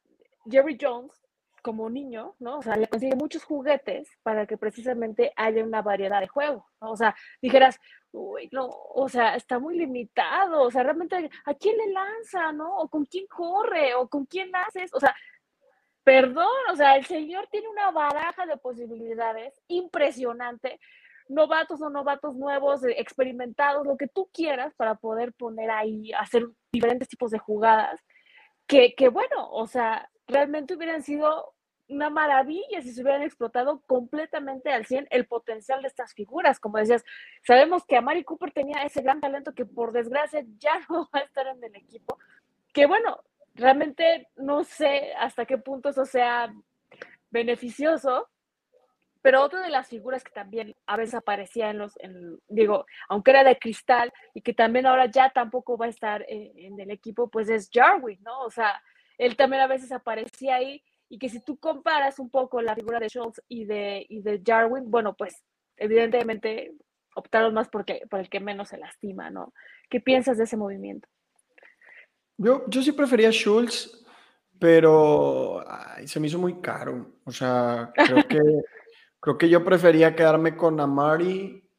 Jerry Jones, como niño, ¿no? O sea, le consigue muchos juguetes para que precisamente haya una variedad de juego, ¿no? O sea, dijeras, uy, no, o sea, está muy limitado, o sea, realmente, ¿a quién le lanza, no? O con quién corre, o con quién haces, o sea, perdón, o sea, el señor tiene una baraja de posibilidades impresionante, novatos o novatos nuevos, eh, experimentados, lo que tú quieras para poder poner ahí, hacer diferentes tipos de jugadas, que, que bueno, o sea, realmente hubieran sido una maravilla si se hubieran explotado completamente al 100 el potencial de estas figuras. Como decías, sabemos que Amari Cooper tenía ese gran talento que por desgracia [laughs] ya no va a estar en el equipo. Que bueno, realmente no sé hasta qué punto eso sea beneficioso, pero otra de las figuras que también a veces aparecía en los, digo, aunque era de cristal y que también ahora ya tampoco va a estar en, en el equipo, pues es Jarwin, ¿no? O sea, él también a veces aparecía ahí y que si tú comparas un poco la figura de Schultz y de, y de Jarwin, bueno, pues evidentemente optaron más porque, por el que menos se lastima, ¿no? ¿Qué piensas de ese movimiento? Yo, yo sí prefería Schultz, pero se me hizo muy caro. O sea, creo que, [laughs] creo que yo prefería quedarme con Amari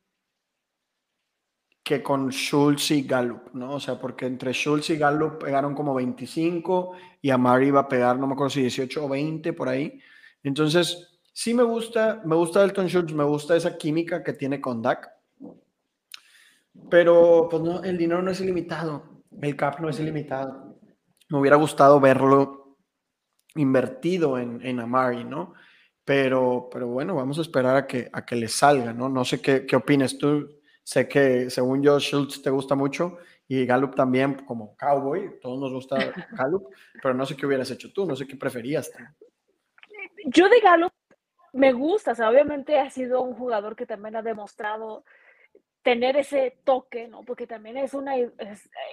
con Schultz y Gallup, ¿no? O sea, porque entre Schultz y Gallup pegaron como 25 y Amari iba a pegar, no me acuerdo si 18 o 20 por ahí. Entonces, sí me gusta, me gusta Elton Schultz, me gusta esa química que tiene con Dak. Pero, pues no, el dinero no es ilimitado, el cap no es ilimitado. Me hubiera gustado verlo invertido en, en Amari, ¿no? Pero, pero bueno, vamos a esperar a que, a que le salga, ¿no? No sé qué, qué opinas tú Sé que según yo Schultz te gusta mucho y Gallup también como cowboy, todos nos gusta [laughs] Gallup, pero no sé qué hubieras hecho tú, no sé qué preferías. Yo de Gallup me gusta, o sea, obviamente ha sido un jugador que también ha demostrado tener ese toque, ¿no? Porque también es una eh,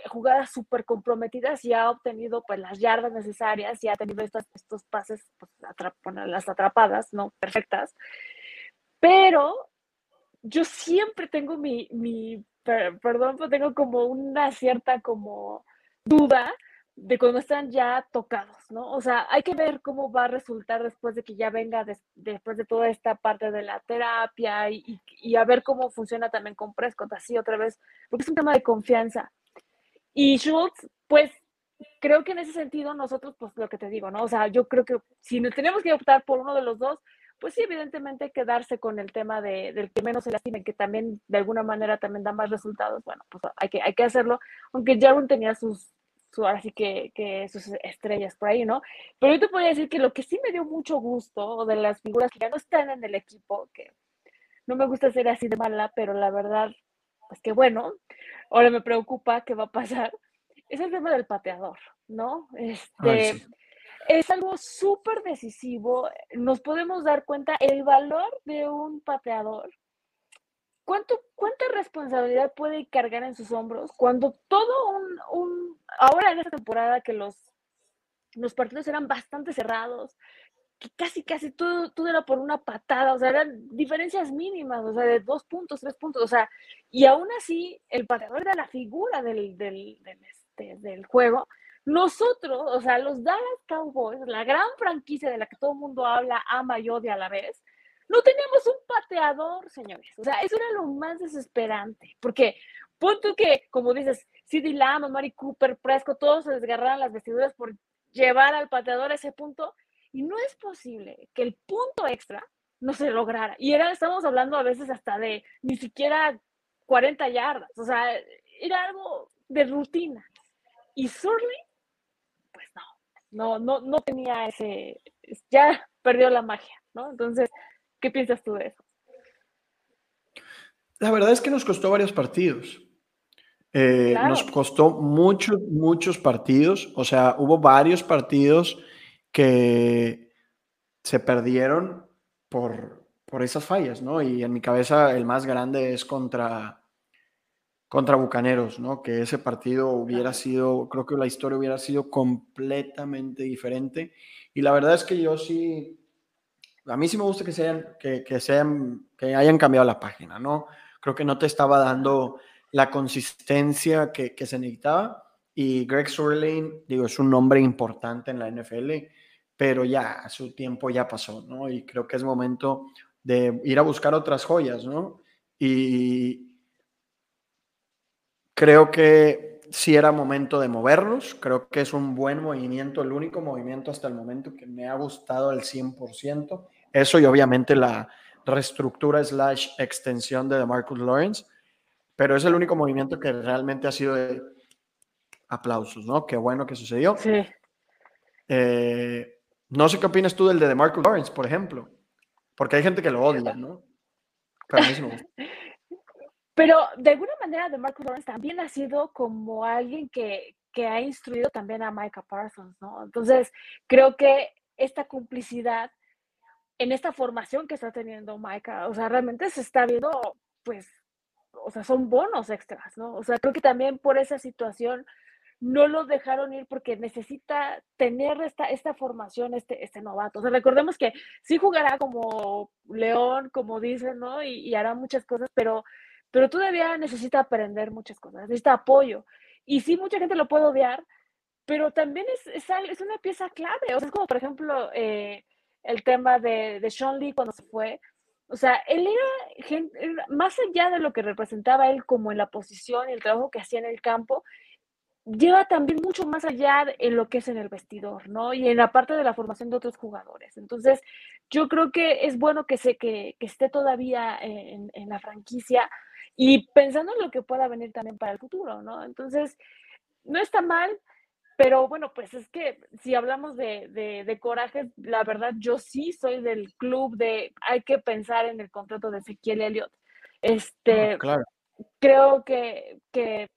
jugada súper comprometida, si ha obtenido pues las yardas necesarias, y ha tenido estos, estos pases, pues, las atrapadas, ¿no? Perfectas. Pero yo siempre tengo mi, mi perdón, pero tengo como una cierta como duda de cuando están ya tocados, ¿no? O sea, hay que ver cómo va a resultar después de que ya venga, después de toda esta parte de la terapia y, y, a ver cómo funciona también con Prescott, así otra vez, porque es un tema de confianza. Y Schultz, pues, creo que en ese sentido nosotros, pues, lo que te digo, ¿no? O sea, yo creo que si tenemos que optar por uno de los dos, pues sí, evidentemente quedarse con el tema de, del que menos se lastime, que también de alguna manera también da más resultados, bueno, pues hay que, hay que hacerlo, aunque Jarwin tenía sus, su, así que, que, sus estrellas por ahí, ¿no? Pero yo te podría decir que lo que sí me dio mucho gusto, de las figuras que ya no están en el equipo, que no me gusta ser así de mala, pero la verdad, pues que bueno, ahora me preocupa qué va a pasar, es el tema del pateador, ¿no? Este, es algo súper decisivo. Nos podemos dar cuenta el valor de un pateador. ¿Cuánto, ¿Cuánta responsabilidad puede cargar en sus hombros cuando todo un, un ahora en esta temporada que los, los partidos eran bastante cerrados, que casi, casi todo, todo era por una patada, o sea, eran diferencias mínimas, o sea, de dos puntos, tres puntos, o sea, y aún así el pateador era la figura del, del, del, este, del juego nosotros, o sea, los Dallas Cowboys, la gran franquicia de la que todo el mundo habla, ama y odia a la vez, no teníamos un pateador, señores. O sea, eso era lo más desesperante. Porque, punto que, como dices, CD Lamb, Mari Cooper, Presco, todos se desgarraron las vestiduras por llevar al pateador a ese punto. Y no es posible que el punto extra no se lograra. Y era, estamos hablando a veces hasta de ni siquiera 40 yardas. O sea, era algo de rutina. Y Surly no, no, no tenía ese, ya perdió la magia, ¿no? Entonces, ¿qué piensas tú de eso? La verdad es que nos costó varios partidos. Eh, nos costó muchos, muchos partidos. O sea, hubo varios partidos que se perdieron por, por esas fallas, ¿no? Y en mi cabeza el más grande es contra, contra Bucaneros, ¿no? Que ese partido hubiera sido, creo que la historia hubiera sido completamente diferente. Y la verdad es que yo sí, a mí sí me gusta que, sean, que, que, sean, que hayan cambiado la página, ¿no? Creo que no te estaba dando la consistencia que, que se necesitaba. Y Greg Surlane, digo, es un nombre importante en la NFL, pero ya su tiempo ya pasó, ¿no? Y creo que es momento de ir a buscar otras joyas, ¿no? Y creo que sí era momento de moverlos, creo que es un buen movimiento, el único movimiento hasta el momento que me ha gustado al 100%. Eso y obviamente la reestructura slash extensión de Marcus Lawrence, pero es el único movimiento que realmente ha sido de aplausos, ¿no? Qué bueno que sucedió. Sí. Eh, no sé qué opinas tú del de Marcus Lawrence, por ejemplo, porque hay gente que lo odia, ¿no? Pero [laughs] Pero de alguna manera de Marcus Lawrence también ha sido como alguien que, que ha instruido también a Micah Parsons, ¿no? Entonces, creo que esta complicidad en esta formación que está teniendo Micah, o sea, realmente se está viendo, pues, o sea, son bonos extras, ¿no? O sea, creo que también por esa situación no lo dejaron ir porque necesita tener esta, esta formación, este, este novato. O sea, recordemos que sí jugará como León, como dicen, ¿no? Y, hará muchas cosas, pero, pero todavía necesita aprender muchas cosas, necesita apoyo. Y sí, mucha gente lo puede odiar, pero también es, es, una pieza clave. O sea, es como, por ejemplo, eh, el tema de, de Sean Lee cuando se fue. O sea, él era, más allá de lo que representaba él como en la posición y el trabajo que hacía en el campo, lleva también mucho más allá en lo que es en el vestidor, ¿no? Y en la parte de la formación de otros jugadores. Entonces, yo creo que es bueno que, se, que, que esté todavía en, en, la franquicia y pensando en lo que pueda venir también para el futuro, ¿no? Entonces, no está mal, pero bueno, pues es que si hablamos de, de, de coraje, la verdad yo sí soy del club de hay que pensar en el contrato de Ezequiel Elliott. Este, claro. Creo que, que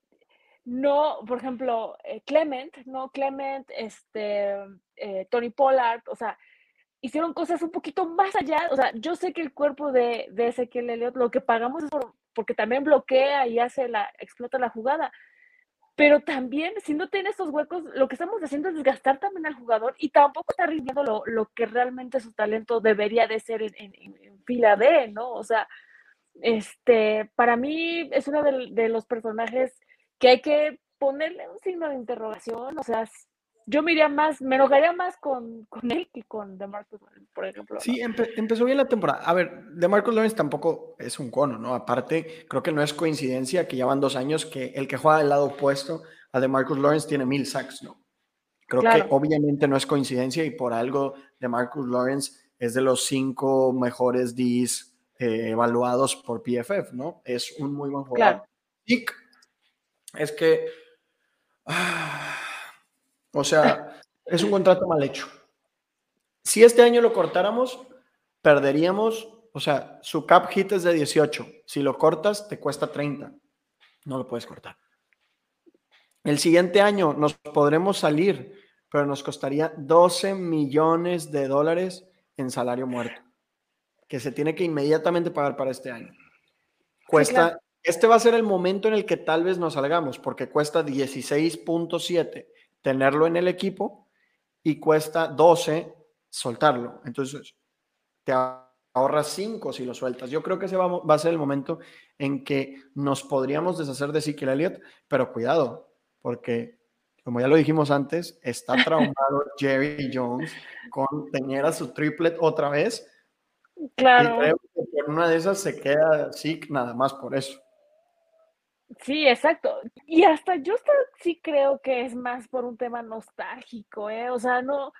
no, por ejemplo, eh, Clement, ¿no? Clement, este, eh, Tony Pollard, o sea, hicieron cosas un poquito más allá, o sea, yo sé que el cuerpo de, de Ezequiel Elliott lo que pagamos es porque también bloquea y hace la, explota la jugada, pero también si no tiene esos huecos, lo que estamos haciendo es desgastar también al jugador y tampoco está rindiendo lo, lo que realmente su talento debería de ser en, en, fila D, ¿no? O sea, este, para mí es uno de, de los personajes que hay que ponerle un signo de interrogación, o sea, yo me iría más, me enojaría más con, con él que con DeMarcus Lawrence, por ejemplo. Sí, empezó bien la temporada. A ver, DeMarcus Lawrence tampoco es un cono, ¿no? Aparte, creo que no es coincidencia que ya van dos años que el que juega del lado opuesto a DeMarcus Lawrence tiene mil sacks, ¿no? Creo que obviamente no es coincidencia y por algo DeMarcus Lawrence es de los cinco mejores Ds eh, evaluados por PFF, ¿no? Es un muy buen jugador. Claro es que, ah, o sea, es un contrato mal hecho. Si este año lo cortáramos, perderíamos, o sea, su cap hit es de 18. Si lo cortas, te cuesta 30. No lo puedes cortar. El siguiente año nos podremos salir, pero nos costaría 12 millones de dólares en salario muerto, que se tiene que inmediatamente pagar para este año. Cuesta este va a ser el momento en el que tal vez nos salgamos, porque cuesta 16.7 tenerlo en el equipo y cuesta 12 soltarlo. Entonces, te ahorras 5 si lo sueltas. Yo creo que ese va, a ser el momento en que nos podríamos deshacer de Ezekiel Elliott, pero cuidado, porque como ya lo dijimos antes, está [laughs] traumado Jerry Jones con tener a su triplet otra vez. Claro. Y creo que en una de esas se queda sick nada más por eso. Sí, exacto. Y hasta yo sí creo que es más por un tema nostálgico, ¿eh? O sea, no,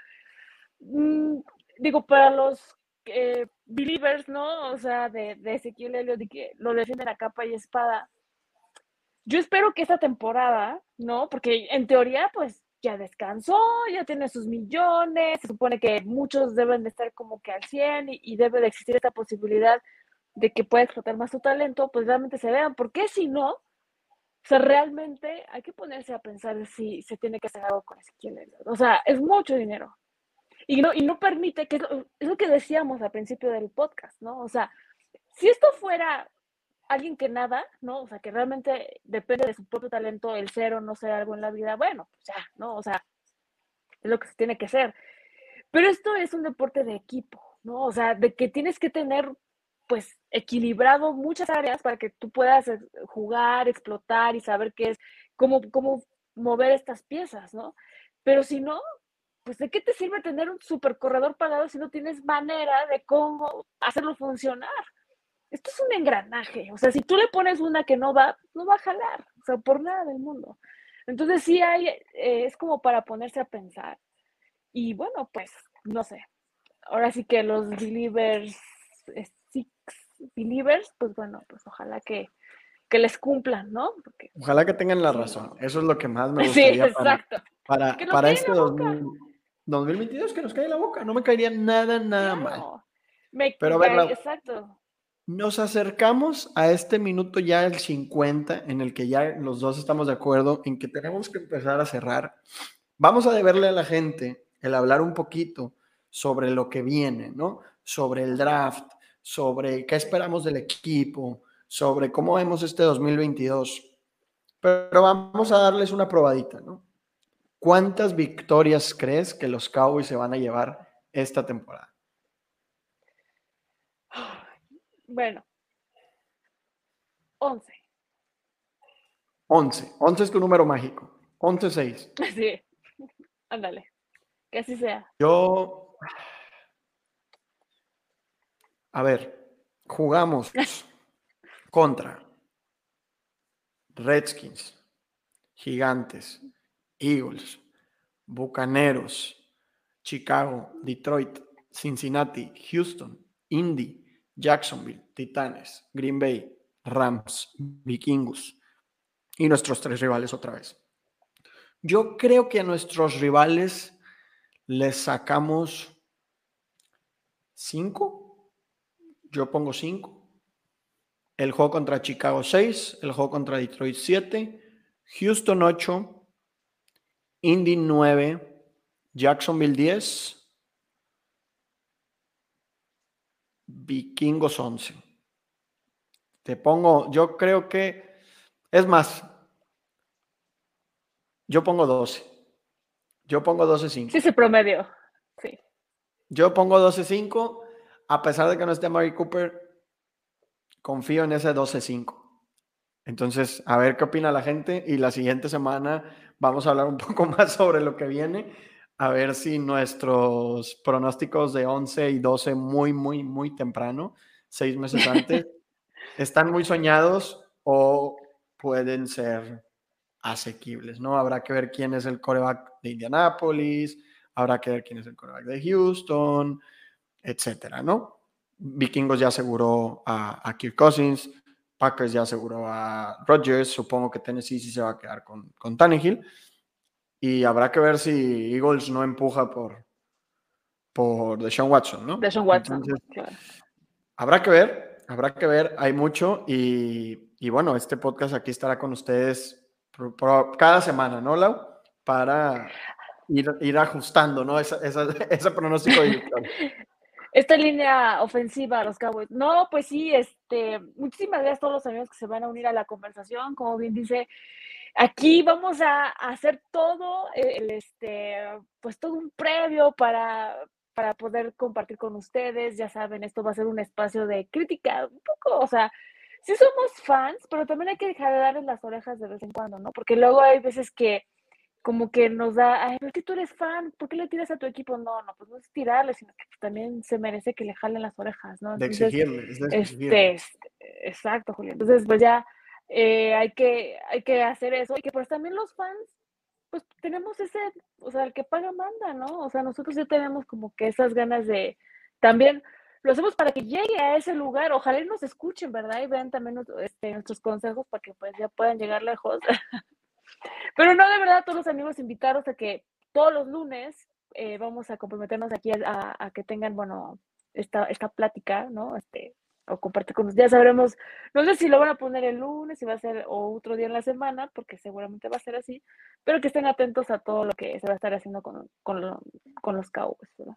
mm, digo, para los eh, believers, ¿no? O sea, de, de Ezequiel Helio, de que lo defienden a capa y espada. Yo espero que esta temporada, ¿no? Porque en teoría, pues ya descansó, ya tiene sus millones, se supone que muchos deben de estar como que al 100 y, y debe de existir esta posibilidad de que pueda explotar más su talento, pues realmente se vean, porque si no, o sea, realmente hay que ponerse a pensar si se tiene que hacer algo con Ezequiel O sea, es mucho dinero. Y no, y no permite, que es lo, que decíamos al principio del podcast, ¿no? O sea, si esto fuera alguien que nada, ¿no? O sea, que realmente depende de su propio talento, el cero, no ser algo en la vida, bueno, pues ya, ¿no? O sea, es lo que se tiene que hacer. Pero esto es un deporte de equipo, ¿no? O sea, de que tienes que tener, pues, equilibrado muchas áreas para que tú puedas eh, jugar, explotar y saber qué es, cómo, cómo mover estas piezas, ¿no? Pero si no, pues ¿de qué te sirve tener un super corredor pagado si no tienes manera de cómo hacerlo funcionar? Esto es un engranaje, o sea, si tú le pones una que no va, no va a jalar, o sea, por nada del mundo. Entonces sí hay, eh, es como para ponerse a pensar. Y bueno, pues, no sé. Ahora sí que los believers, eh, six believers, pues bueno, pues ojalá que, que les cumplan, ¿no? ojalá que tengan la razón. Eso es lo que más me gustaría. Sí, exacto. Para, para, este 2022 que nos cae la boca. No me caería nada, nada mal. Me Pero ver, exacto. Nos acercamos a este minuto ya el 50 en el que ya los dos estamos de acuerdo en que tenemos que empezar a cerrar. Vamos a deberle a la gente el hablar un poquito sobre lo que viene, ¿no? Sobre el draft, sobre qué esperamos del equipo, sobre cómo vemos este 2022. Pero vamos a darles una probadita, ¿no? ¿Cuántas victorias crees que los Cowboys se van a llevar esta temporada? Bueno, 11. 11. 11 es tu número mágico. 11-6. [laughs] Sí, ándale. Que así sea. Yo. A ver, jugamos [laughs] contra Redskins, Gigantes, Eagles, Bucaneros, Chicago, Detroit, Cincinnati, Houston, Indy, Jacksonville, Titanes, Green Bay, Rams, Vikingos y nuestros tres rivales otra vez. Yo creo que a nuestros rivales les sacamos cinco. Yo pongo cinco. El juego contra Chicago 6, el juego contra Detroit 7, Houston 8, Indy 9, Jacksonville 10, Vikingos 11. Te pongo, yo creo que, es más, yo pongo 12. Yo pongo 12-5. Sí, ese promedio. Sí. Yo pongo 12-5, a pesar de que no esté Mary Cooper, confío en ese 12-5. Entonces, a ver qué opina la gente y la siguiente semana vamos a hablar un [laughs] poco más sobre lo que viene, a ver si nuestros pronósticos de 11 y 12 muy, muy, muy temprano, seis meses antes, [laughs] están muy soñados o pueden ser asequibles, ¿no? Habrá que ver quién es el coreback de Indianapolis, habrá que ver quién es el coreback de Houston, etcétera, ¿no? Vikingos ya aseguró a, a Kirk Cousins, Packers ya aseguró a Rodgers, supongo que Tennessee sí se va a quedar con, con Tannehill. Y habrá que ver si Eagles no empuja por, por Deshaun Watson, ¿no? Deshaun Watson. Habrá que ver, habrá que ver, hay mucho. Y, bueno, este podcast aquí estará con ustedes cada semana, ¿no, Lau? Para ir, ir ajustando, ¿no? Esa, [laughs] ese pronóstico de [laughs] esta línea ofensiva a los Cowboys. No, pues sí, este, muchísimas gracias a todos los amigos que se van a unir a la conversación. Como bien dice, aquí vamos a, hacer todo, el, este, pues todo un previo para, para poder compartir con ustedes. Ya saben, esto va a ser un espacio de crítica, un poco, o sea, sí somos fans, pero también hay que dejar de darles las orejas de vez en cuando, ¿no? Porque luego hay veces que como que nos da, ay, pero que tú eres fan, ¿por qué le tiras a tu equipo? No, no, pues no es tirarle, sino que también se merece que le jalen las orejas, ¿no? de exigirle, Este, exacto, Julián. Entonces, pues ya eh, hay, que, hay que hacer eso y que pues también los fans, pues tenemos ese, o sea, el que paga manda, ¿no? O sea, nosotros ya tenemos como que esas ganas de también lo hacemos para que llegue a ese lugar. Ojalá nos escuchen, ¿verdad? Y vean también este, nuestros consejos para que pues ya puedan llegar lejos. [laughs] Pero no, de verdad, todos los amigos invitados a que todos los lunes eh, vamos a comprometernos aquí a, que tengan, bueno, esta, esta plática, ¿no? Este, o compartir con nosotros. Ya sabremos, no sé si lo van a poner el lunes, si va a ser otro día en la semana, porque seguramente va a ser así, pero que estén atentos a todo lo que se va a estar haciendo con, con, con los Cowboys, ¿verdad?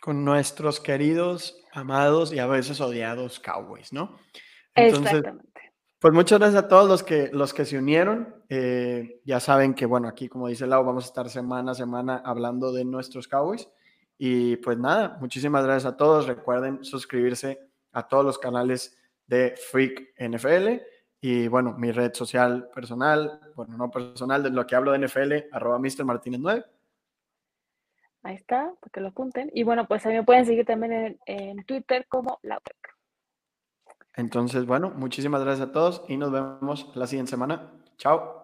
Con nuestros queridos, amados y a veces odiados Cowboys, ¿no? Entonces, Exactamente Pues muchas gracias a todos los que, los que se unieron. Eh, ya saben que, bueno, aquí, como dice Lau, vamos a estar semana a semana hablando de nuestros Cowboys. Y pues nada, muchísimas gracias a todos. Recuerden suscribirse a todos los canales de Freak NFL. Y bueno, mi red social personal, bueno, no personal, de lo que hablo de NFL, arroba Mr. Martínez 9. Ahí está, para que lo apunten. Y bueno, pues a mí me pueden seguir también en, Twitter como Lautec. Entonces, bueno, muchísimas gracias a todos y nos vemos la siguiente semana. Chao.